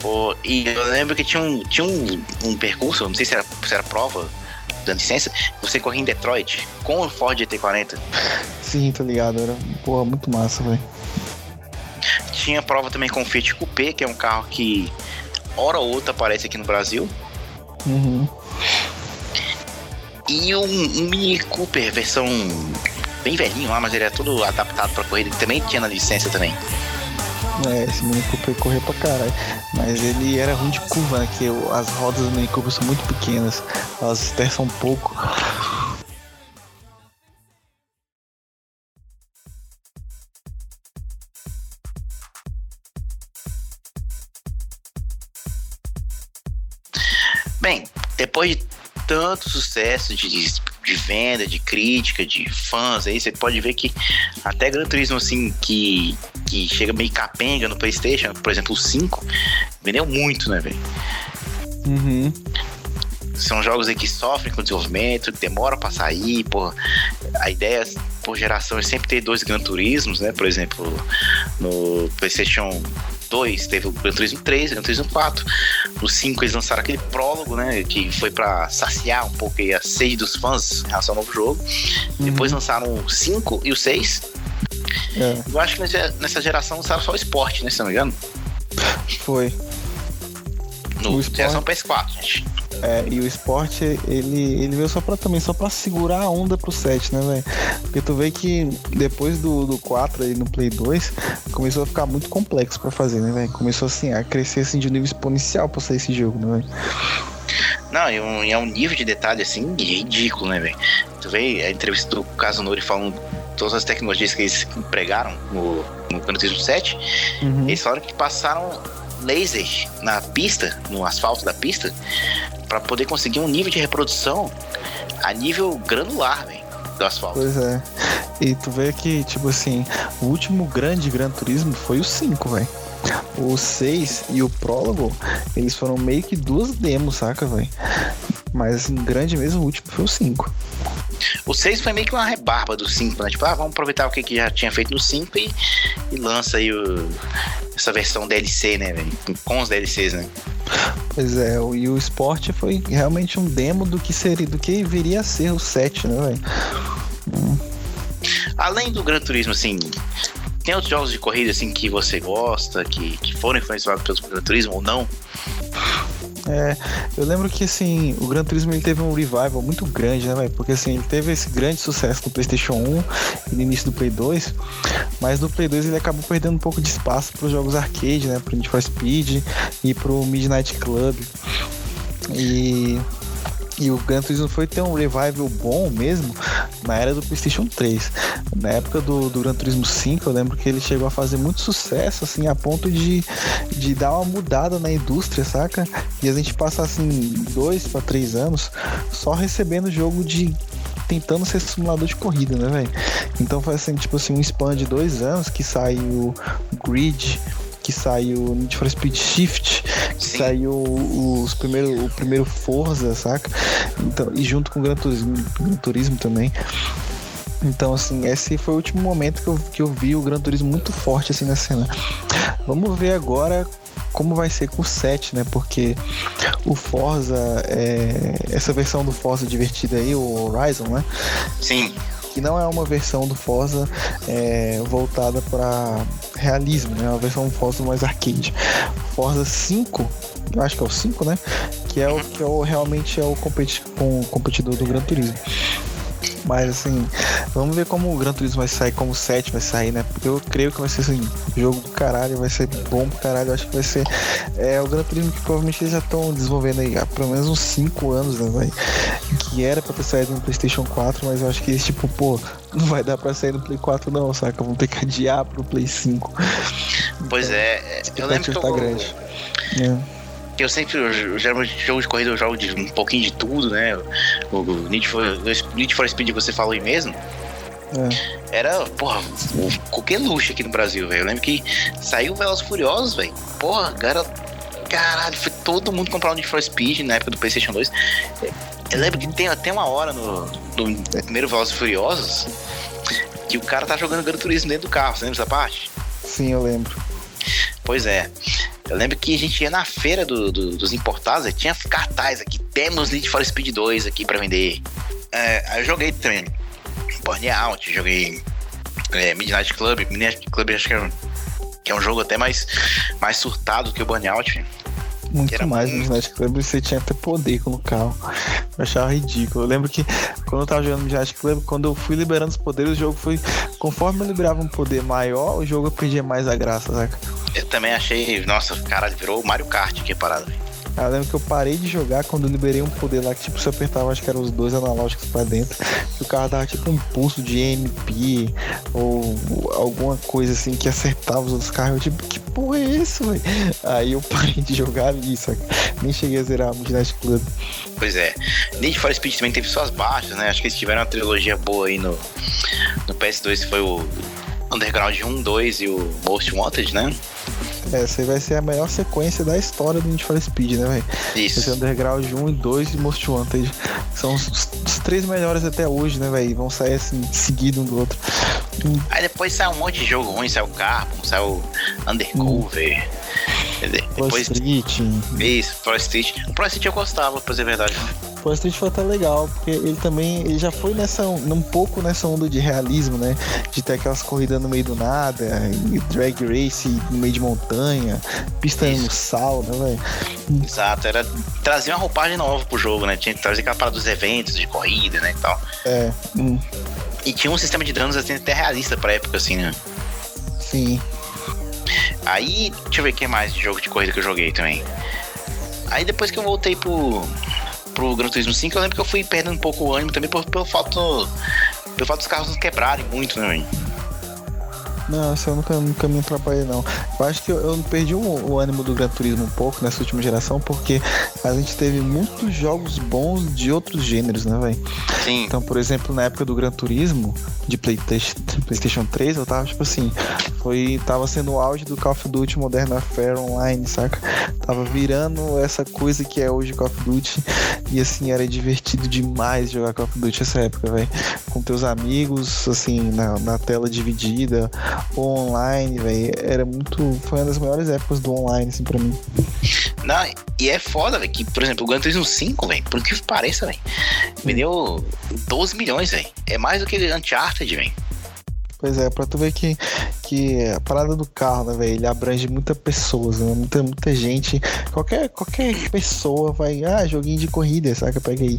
Pô, e eu lembro que tinha um, tinha um, um percurso, não sei se era, se era prova da licença, você corria em Detroit com o Ford GT40. Sim, tô ligado, era porra, muito massa, velho. Tinha prova também com o Fiat Coupé, que é um carro que hora ou outra aparece aqui no Brasil. Uhum. E um, um Mini Cooper, versão bem velhinho lá, mas ele é todo adaptado pra corrida, que também tinha na licença também. É, esse Mini Cooper corria pra caralho. Mas ele era ruim de curva, né? Que as rodas do Mini Cooper são muito pequenas. Elas esterçam um pouco. Bem, depois de tanto sucesso de, de venda, de crítica, de fãs, aí você pode ver que até Gran Turismo, assim, que, que chega meio capenga no PlayStation, por exemplo, o 5, vendeu muito, né, velho? Uhum. São jogos aí que sofrem com desenvolvimento, que demoram pra sair, pô. A ideia, por geração, é sempre ter dois Gran Turismos, né? Por exemplo, no PlayStation 2 teve o Gran Turismo 3, o Gran Turismo 4. No 5 eles lançaram aquele prólogo, né? Que foi pra saciar um pouco aí a sede dos fãs em relação ao novo jogo. Depois lançaram o 5 e o 6. É, Eu acho que nessa- geração lançaram só o esporte, né? Se não me engano. foi. No O geração PS4, gente. É, e o esporte, ele, ele veio só pra também, só pra segurar a onda pro 7, né, velho? Porque tu vê que depois do, do 4 aí no Play 2, começou a ficar muito complexo pra fazer, né, velho? Começou assim, a crescer assim de um nível exponencial pra sair esse jogo, né, velho? Não, e um- é um nível de detalhe assim ridículo, né, velho? Tu vê a entrevista do Kazunori falando todas as tecnologias que eles empregaram no, no Turismo 7. Uhum. Eles falaram que passaram laser na pista, no asfalto da pista, pra poder conseguir um nível de reprodução a nível granular, velho, do asfalto. Pois é. E tu vê que, tipo assim, o último grande Gran Turismo foi o 5, velho. O 6 e o prólogo, eles foram meio que duas demos, saca, velho? Mas assim, grande mesmo, o último foi o 5. O 6 foi meio que uma rebarba do 5, né? Tipo, ah, vamos aproveitar o que, que já tinha feito no 5 e, e lança aí o- essa versão DLC, né, velho? Com os DLCs, né? Pois é, e o Sport foi realmente um demo do que seria, do que viria a ser o 7, né, velho? Além do Gran Turismo, assim, tem outros jogos de corrida, assim, que você gosta, que, que foram influenciados pelo Gran Turismo ou não? É, eu lembro que assim, o Gran Turismo ele teve um revival muito grande, né? Porque assim, ele teve esse grande sucesso no PlayStation 1 e no início do Play 2, mas no Play 2 ele acabou perdendo um pouco de espaço para os jogos arcade, né, pro Need for Speed e pro Midnight Club. E e o Gran Turismo foi ter um revival bom mesmo na era do PlayStation 3. Na época do, do Gran Turismo 5, eu lembro que ele chegou a fazer muito sucesso, assim, a ponto de, de dar uma mudada na indústria, saca? E a gente passar, assim, dois para três anos só recebendo jogo de. tentando ser simulador de corrida, né, velho? Então foi assim, tipo assim, um span de dois anos que saiu Grid, que saiu Need for Speed Shift, que Sim. saiu os primeiro, o primeiro Forza, saca? Então, e junto com o Gran Turismo, Gran Turismo também. Então, assim, esse foi o último momento que eu, que eu vi o Gran Turismo muito forte assim na cena. Vamos ver agora como vai ser com o 7, né? Porque o Forza, é, essa versão do Forza divertida aí, o Horizon, né? Sim, que não é uma versão do Forza é, voltada para realismo, né? É uma versão Forza mais arcade. Forza 5, eu acho que é o 5, né? Que é o que é o, realmente é o competi com, competidor do Gran Turismo. Mas assim, vamos ver como o Gran Turismo vai sair, como o 7 vai sair, né? Porque eu creio que vai ser assim, jogo do caralho, vai ser bom pro caralho. Eu acho que vai ser é, o Gran Turismo que provavelmente eles já estão desenvolvendo aí há pelo menos uns 5 anos, né, velho? Que era pra ter saído no PlayStation 4, mas eu acho que eles, tipo, pô, não vai dar pra sair no Play 4, não, saca? Vão ter que adiar pro Play 5. pois é. Eu lembro que expectativa eu, tá grande. É. eu sempre, eu, geralmente, jogo de corrida eu jogo de um pouquinho de tudo, né? O, o Need, for, o Need for Speed que você falou aí mesmo, É. era, porra, qualquer luxo aqui no Brasil, velho. Eu lembro que saiu Velozes e Furiosos, velho. Porra, cara, caralho, foi todo mundo comprar o Need for Speed na época do PlayStation 2. Eu lembro que tem até uma hora no, no primeiro Velozes Furiosos que o cara tá jogando Gran Turismo dentro do carro, você lembra essa parte? Sim, eu lembro. Pois é. Eu lembro que a gente ia na feira do- do- dos importados e tinha cartaz aqui. Temos Need for Speed 2 aqui pra vender. É, aí eu joguei também. Burnout, joguei é, Midnight Club. Midnight Club acho que é, um- que é um jogo até mais, mais surtado que o Burnout. Muito Era mais muito. no Midnight Club, você tinha até poder com o carro. Eu achava ridículo. Eu lembro que quando eu tava jogando Midnight Club, quando eu fui liberando os poderes, o jogo foi. Conforme eu liberava um poder maior, o jogo perdia mais a graça, saca? Eu também achei, nossa, caralho, virou Mario Kart aqui velho. Eu lembro que eu parei de jogar quando eu liberei um poder lá que tipo, você apertava, acho que eram os dois analógicos pra dentro, e o carro dava tipo um pulso de EMP ou alguma coisa assim que acertava os outros carros. Eu tipo, que porra é isso, velho? Aí eu parei de jogar saca? Nem cheguei a zerar o Midnight Club. Pois é. Need for Speed também teve suas baixas, né? Acho que eles tiveram uma trilogia boa aí no, no PS2, que foi o Underground 1, 2 e o Most Wanted, né? Essa aí vai ser a melhor sequência da história do Need for Speed, né, velho? Isso. Underground 1 e 2 e Most Wanted. São os, os três melhores até hoje, né, velho? Vão sair assim, seguido um do outro. Aí depois saiu um monte de jogo ruim, saiu Carbon, saiu Undercover. Quer dizer, Pro Depois Street. isso, Pro Street. O Pro Street eu gostava, pra dizer a verdade. Pro Street foi até legal, porque ele também ele já foi nessa um pouco nessa onda de realismo, né? De ter aquelas corridas no meio do nada, drag race no meio de montanha, pista Isso. no sal, né, velho? Exato, era trazer uma roupagem nova pro jogo, né? Tinha que trazer aquela parada dos eventos de corrida, né? E tal. É, hum, E tinha um sistema de danos assim, até realista pra época, assim, né? sim. Aí, deixa eu ver o que mais de jogo de corrida que eu joguei também. Aí depois que eu voltei pro, pro Gran Turismo 5, eu lembro que eu fui perdendo um pouco o ânimo também por, pelo fato pelo fato dos carros quebrarem muito, né, velho? Não, isso eu nunca, nunca me atrapalhei, não. Eu acho que eu, eu perdi o, o, ânimo do Gran Turismo um pouco nessa última geração, porque a gente teve muitos jogos bons de outros gêneros, né, velho? Sim. Então, por exemplo, na época do Gran Turismo, de PlayStation, PlayStation 3, eu tava, tipo assim, foi. Tava sendo o auge do Call of Duty Modern Warfare Online, saca? Tava virando essa coisa que é hoje Call of Duty. E assim, era divertido demais jogar Call of Duty nessa época, velho. Com teus amigos, assim, na, na tela dividida, ou online, velho. Era muito. Foi uma das melhores épocas do online, assim, pra mim. Não, e é foda, velho, que, por exemplo, o Gran Turismo 5, velho, por que pareça, velho, vendeu 12 milhões, velho. É mais do que Uncharted, velho. Pois é, pra tu ver que, que a parada do carro, né, velho? Ele abrange muita pessoas, né? Muita, muita gente. Qualquer, qualquer pessoa vai. Ah, joguinho de corrida, saca? Pega aí.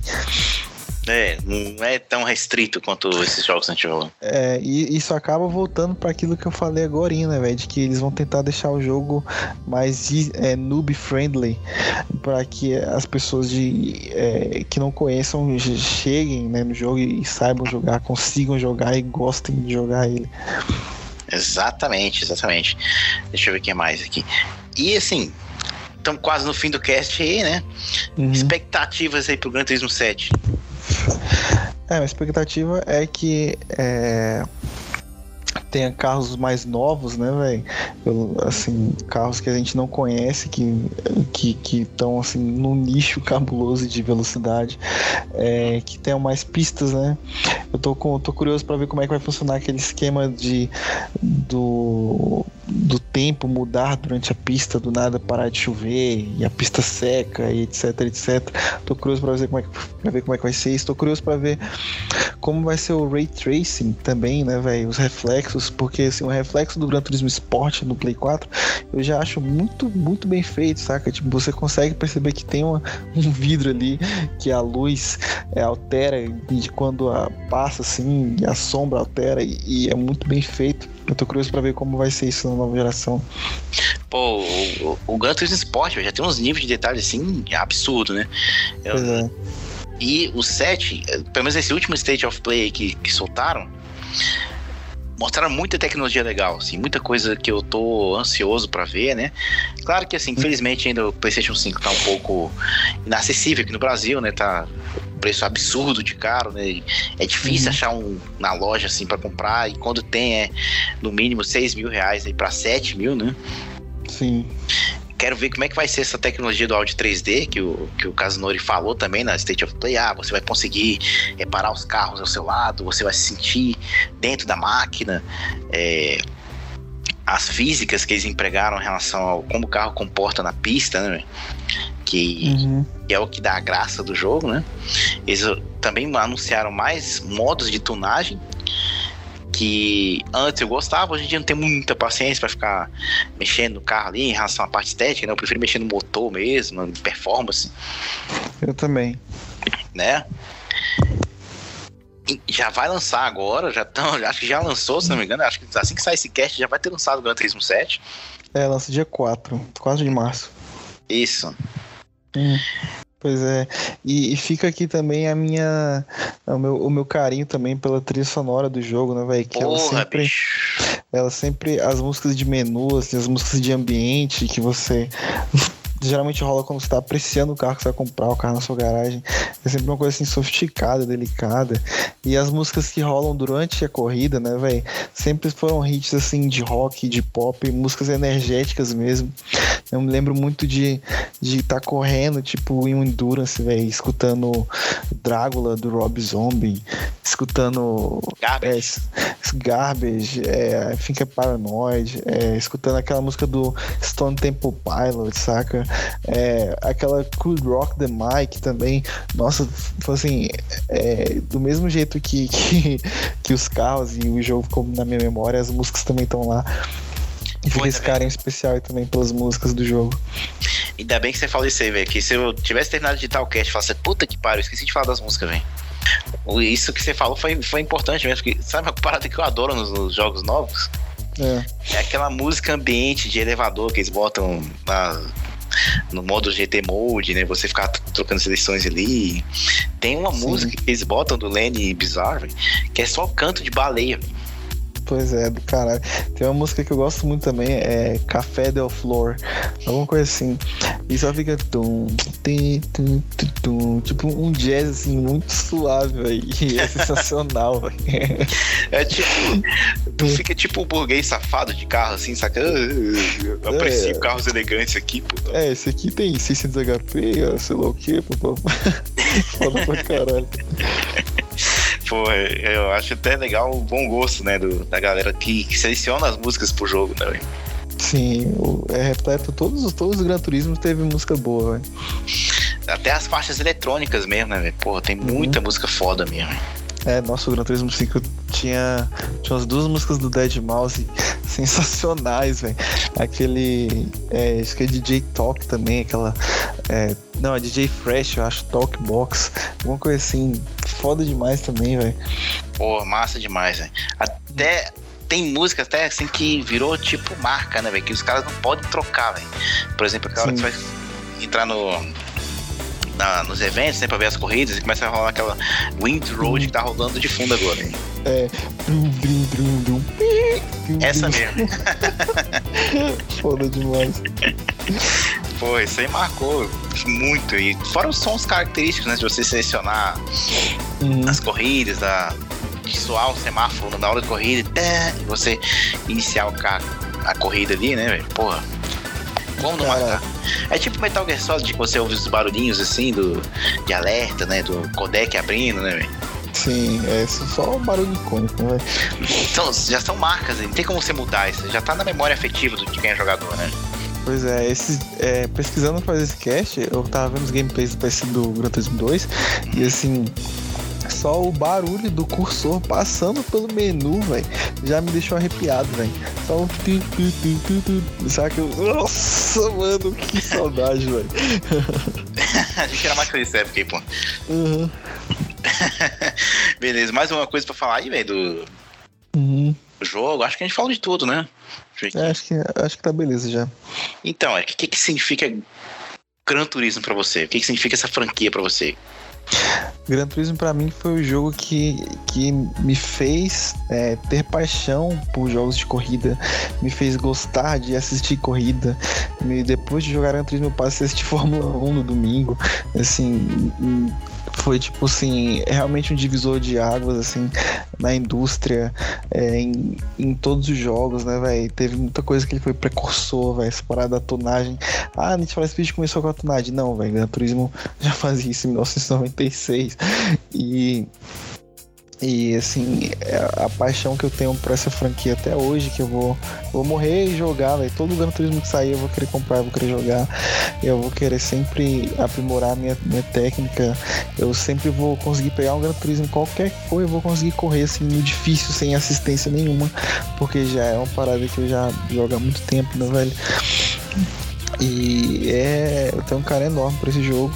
É, não é tão restrito quanto esses jogos antigos. É, e isso acaba voltando para aquilo que eu falei agora, né, velho? De que eles vão tentar deixar o jogo mais é, noob friendly para que as pessoas de, é, que não conheçam cheguem né, no jogo e saibam jogar, consigam jogar e gostem de jogar ele. Exatamente, exatamente. Deixa eu ver o que mais aqui. E assim, estamos quase no fim do cast aí, né? Uhum. Expectativas aí pro Gran Turismo 7. É, a expectativa é que é, tenha carros mais novos, né, velho? Assim, carros que a gente não conhece, que que estão assim num nicho [LAUGHS] cabuloso de velocidade, é, que tenham mais pistas, né? Eu tô, com, tô curioso para ver como é que vai funcionar aquele esquema de do do tempo mudar durante a pista, do nada parar de chover e a pista seca e etc, etc. Tô curioso para ver como é ver como é que vai ser isso. Tô curioso para ver como vai ser o ray tracing também, né, velho, os reflexos, porque assim, o reflexo do Gran Turismo Sport no Play 4, eu já acho muito muito bem feito, saca? Tipo, você consegue perceber que tem uma, um vidro ali que a luz é, altera de quando a, passa assim, a sombra altera e, e é muito bem feito. Eu tô curioso pra ver como vai ser isso na nova geração. Pô, o, o Gran Turismo Sport já tem uns níveis de detalhes assim absurdo, né? Eu, pois é. E o 7, pelo menos esse último State of Play que, que soltaram, mostraram muita tecnologia legal, assim, muita coisa que eu tô ansioso para ver, né? Claro que, assim, infelizmente ainda o PlayStation 5 tá um pouco inacessível aqui no Brasil, né? Tá preço absurdo de caro, né? É difícil uhum. achar um na loja, assim, para comprar, e quando tem é no mínimo 6 mil reais aí pra 7 mil, né? Sim quero ver como é que vai ser essa tecnologia do áudio 3D, que o, que o Kazunori falou também na State of Play. Ah, você vai conseguir reparar os carros ao seu lado, você vai se sentir dentro da máquina. É, as físicas que eles empregaram em relação ao como o carro comporta na pista, né? Que, uhum. que é o que dá a graça do jogo, né? Eles também anunciaram mais modos de tunagem que antes eu gostava, hoje em dia não tenho muita paciência para ficar mexendo no carro ali em relação à parte estética, né? Eu prefiro mexer no motor mesmo, na performance. Eu também. Né? Já vai lançar agora, já tão, [LAUGHS] acho que já lançou, se não me engano, acho que assim que sair esse cast já vai ter lançado o Gran Turismo 7. É, lança dia 4, 4 de março. Isso. Hum. Pois é, e, e, fica aqui também a minha, o meu, o meu carinho também pela trilha sonora do jogo, né, velho? Que Porra, ela sempre, bicho. ela sempre, as músicas de menu, assim, as músicas de ambiente que você geralmente rola quando você tá apreciando o carro que você vai comprar, o carro na sua garagem. É sempre uma coisa assim sofisticada, delicada. E as músicas que rolam durante a corrida, né, velho? Sempre foram hits assim de rock, de pop, músicas energéticas mesmo. Eu me lembro muito de de estar tá correndo, tipo, em um endurance, velho, escutando Drácula do Rob Zombie, escutando Garbage, é, Garbage é, Think é Paranoid, é, escutando aquela música do Stone Temple Pilot, saca? É, aquela Cool Rock the Mike também. Nossa, foi assim, é, do mesmo jeito que, [LAUGHS] que, que os carros e o jogo ficou na minha memória, as músicas também estão lá. E fica esse carinho especial também pelas músicas do jogo. Ainda bem que você falou isso aí, velho. Que se eu tivesse terminado de editar o cast, falasse, puta que pariu, esqueci de falar das músicas, velho. Isso que você falou foi, foi importante mesmo, porque sabe uma parada que eu adoro nos, nos jogos novos? É. é aquela música ambiente de elevador que eles botam na, no modo GT Mode, né? Você ficar trocando seleções ali. Tem uma Sim. música que eles botam do Lenny Bizarre, que é só canto de baleia. Pois é, do caralho. Tem uma música que eu gosto muito também, é Café Del Flor. Alguma coisa assim. E só fica tum, tum, tum, tum, tipo um jazz assim, muito suave. E é sensacional. [LAUGHS] É tipo. Tu fica tipo um burguês safado de carro, assim, saca? Eu aprecio É. carros elegantes aqui, pô. É, esse aqui tem 600 HP, sei lá o que, pô. [LAUGHS] Foda pra caralho. [LAUGHS] Pô, eu acho até legal o bom gosto, né, do, da galera que, que seleciona as músicas pro jogo, né? Sim, é repleto, todos, os- todos os Gran Turismo teve música boa, velho. Até as faixas eletrônicas mesmo, né, velho? Porra, tem muita música foda mesmo. É, nossa, o Gran Turismo 5 tinha, tinha umas duas músicas do Dead Mouse [LAUGHS] sensacionais, velho. Aquele. É, acho que é DJ Talk também, aquela. é, não, é DJ Fresh, eu acho, Talk Box. Alguma coisa assim. Foda demais também, velho. Pô, massa demais, velho. Até. Tem música até assim que virou tipo marca, né, velho? Que os caras não podem trocar, velho. Por exemplo, aquela hora que você vai entrar no. Na- nos eventos, né, pra ver as corridas, e começa a rolar aquela Wind Road que tá rodando de fundo agora, hein? É. Essa mesmo. [LAUGHS] Foda demais. Pô, isso aí marcou muito. E fora os sons característicos, né? De você selecionar Uhum. as corridas, da, de soar o semáforo na hora da corrida, e você iniciar o carro, a corrida ali, né, velho? Porra. Como não marcar? É tipo Metal Gear Solid, que você ouve os barulhinhos assim do, de alerta, né? Do codec abrindo, né, velho? Sim, é só um barulho icônico, né? Então, já são marcas, não tem como você mudar isso. Já tá na memória afetiva do- de quem é jogador, né? Pois é, esse, é, pesquisando pra fazer esse cast, eu tava vendo os gameplays do PS do Gran Turismo 2 e assim, só o barulho do cursor passando pelo menu, velho, já me deixou arrepiado, velho. Só o tu, tu, tu, tu, nossa, mano, que saudade, velho. A gente era mais feliz nessa época aí, pô. Uhum. [LAUGHS] Beleza, mais uma coisa pra falar aí, velho, do Uhum. jogo. Acho que a gente falou de tudo, né? É, acho que acho que tá beleza já. Então, é, o que, que significa Gran Turismo pra você? O que, que significa essa franquia pra você? Gran Turismo pra mim foi o jogo que, que me fez é, ter paixão por jogos de corrida, me fez gostar de assistir corrida. Me, depois de jogar Gran Turismo, eu passei a assistir [LAUGHS] Fórmula 1 no domingo. Assim, foi tipo assim, realmente um divisor de águas assim na indústria, é, em, em todos os jogos, né, velho? Teve muita coisa que ele foi precursor, velho. Essa parada da tonagem. Ah, Need for Speed começou com a tonagem. Não, velho. Gran Turismo já fazia isso em 1996. E. E assim, é a paixão que eu tenho por essa franquia até hoje, que eu vou, vou morrer e jogar, velho. Todo Gran Turismo que sair eu vou querer comprar, eu vou querer jogar. Eu vou querer sempre aprimorar minha, minha técnica. Eu sempre vou conseguir pegar um Gran Turismo qualquer coisa, eu vou conseguir correr assim no difícil, sem assistência nenhuma. Porque já é uma parada que eu já jogo há muito tempo, né, velho? E é, tenho um cara enorme por esse jogo.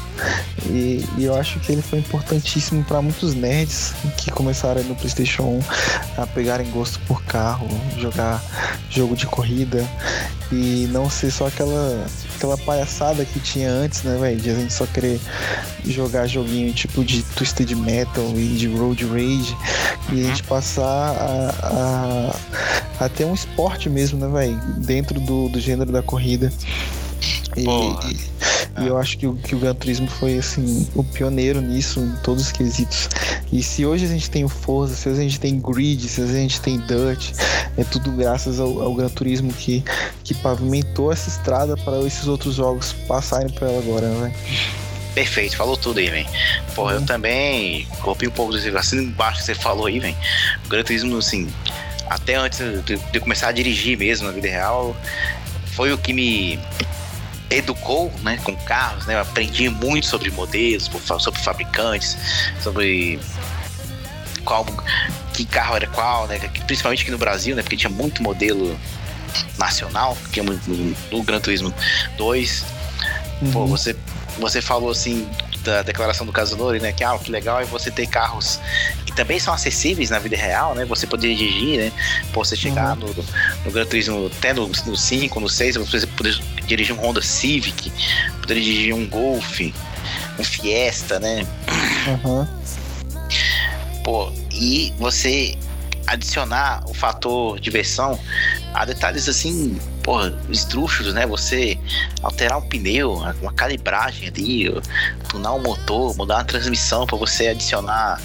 E, e eu acho que ele foi importantíssimo para muitos nerds que começaram no PlayStation 1 a pegarem gosto por carro, jogar jogo de corrida e não ser só aquela, aquela palhaçada que tinha antes, né, velho? De a gente só querer jogar joguinho tipo de Twisted Metal e de Road Rage e a gente passar a, a, a ter um esporte mesmo, né, velho? Dentro do, do gênero da corrida. E, e- e eu acho que o, que o Gran Turismo foi assim o pioneiro nisso em todos os quesitos. E se hoje a gente tem o Forza, se hoje a gente tem Grid, se hoje a gente tem Dirt, é tudo graças ao, ao Gran Turismo que, que pavimentou essa estrada para esses outros jogos passarem por ela agora, né? Perfeito, falou tudo aí, velho. Porra, eu também copiei um pouco do assim embaixo que você falou aí, velho. O Gran Turismo, assim, até antes de, de começar a dirigir mesmo na vida real, foi o que me educou, né, com carros, né? Eu aprendi muito sobre modelos, sobre fabricantes, sobre qual que carro era qual, né? Principalmente aqui no Brasil, né? Porque tinha muito modelo nacional, que é no, no Gran Turismo 2. Pô, Uhum. você, você falou assim da declaração do Casanori, né? Que ah, que legal é você ter carros também são acessíveis na vida real, né? Você poder dirigir, né? Você chegar no, no Gran Turismo, até no, no 5, no 6, você poder dirigir um Honda Civic, poder dirigir um Golf, um Fiesta, né? Aham. Pô, e você adicionar o fator diversão a detalhes assim, porra, esdrúxulos, né? Você alterar um pneu, uma calibragem ali, tunar um motor, mudar uma transmissão para você adicionar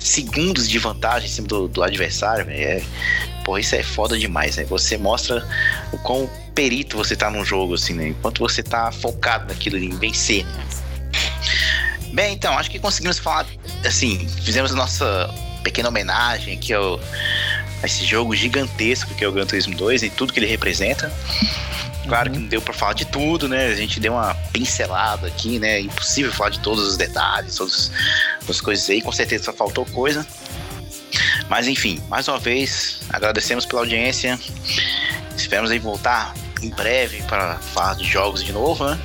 segundos de vantagem em cima do, do adversário, é, porra, isso é foda demais, né? Você mostra o quão perito você tá num jogo, assim, né? Enquanto você tá focado naquilo em vencer, né? Bem, então, acho que conseguimos falar, assim, fizemos a nossa pequena homenagem aqui ao, a esse jogo gigantesco que é o Gran Turismo 2 e tudo que ele representa. Claro uhum. que não deu para falar de tudo, né? A gente deu uma pincelada aqui, né? É impossível falar de todos os detalhes, todas as coisas aí, com certeza só faltou coisa. Mas enfim, mais uma vez, agradecemos pela audiência. Esperamos aí voltar em breve para falar de jogos de novo, né?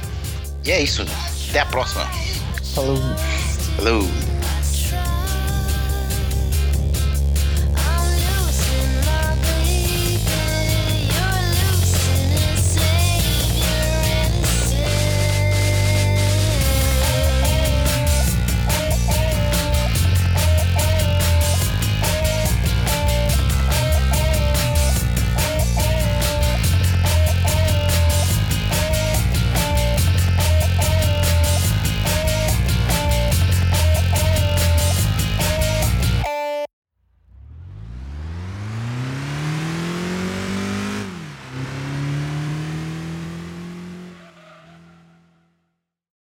E é isso. Até a próxima. Falou. Falou.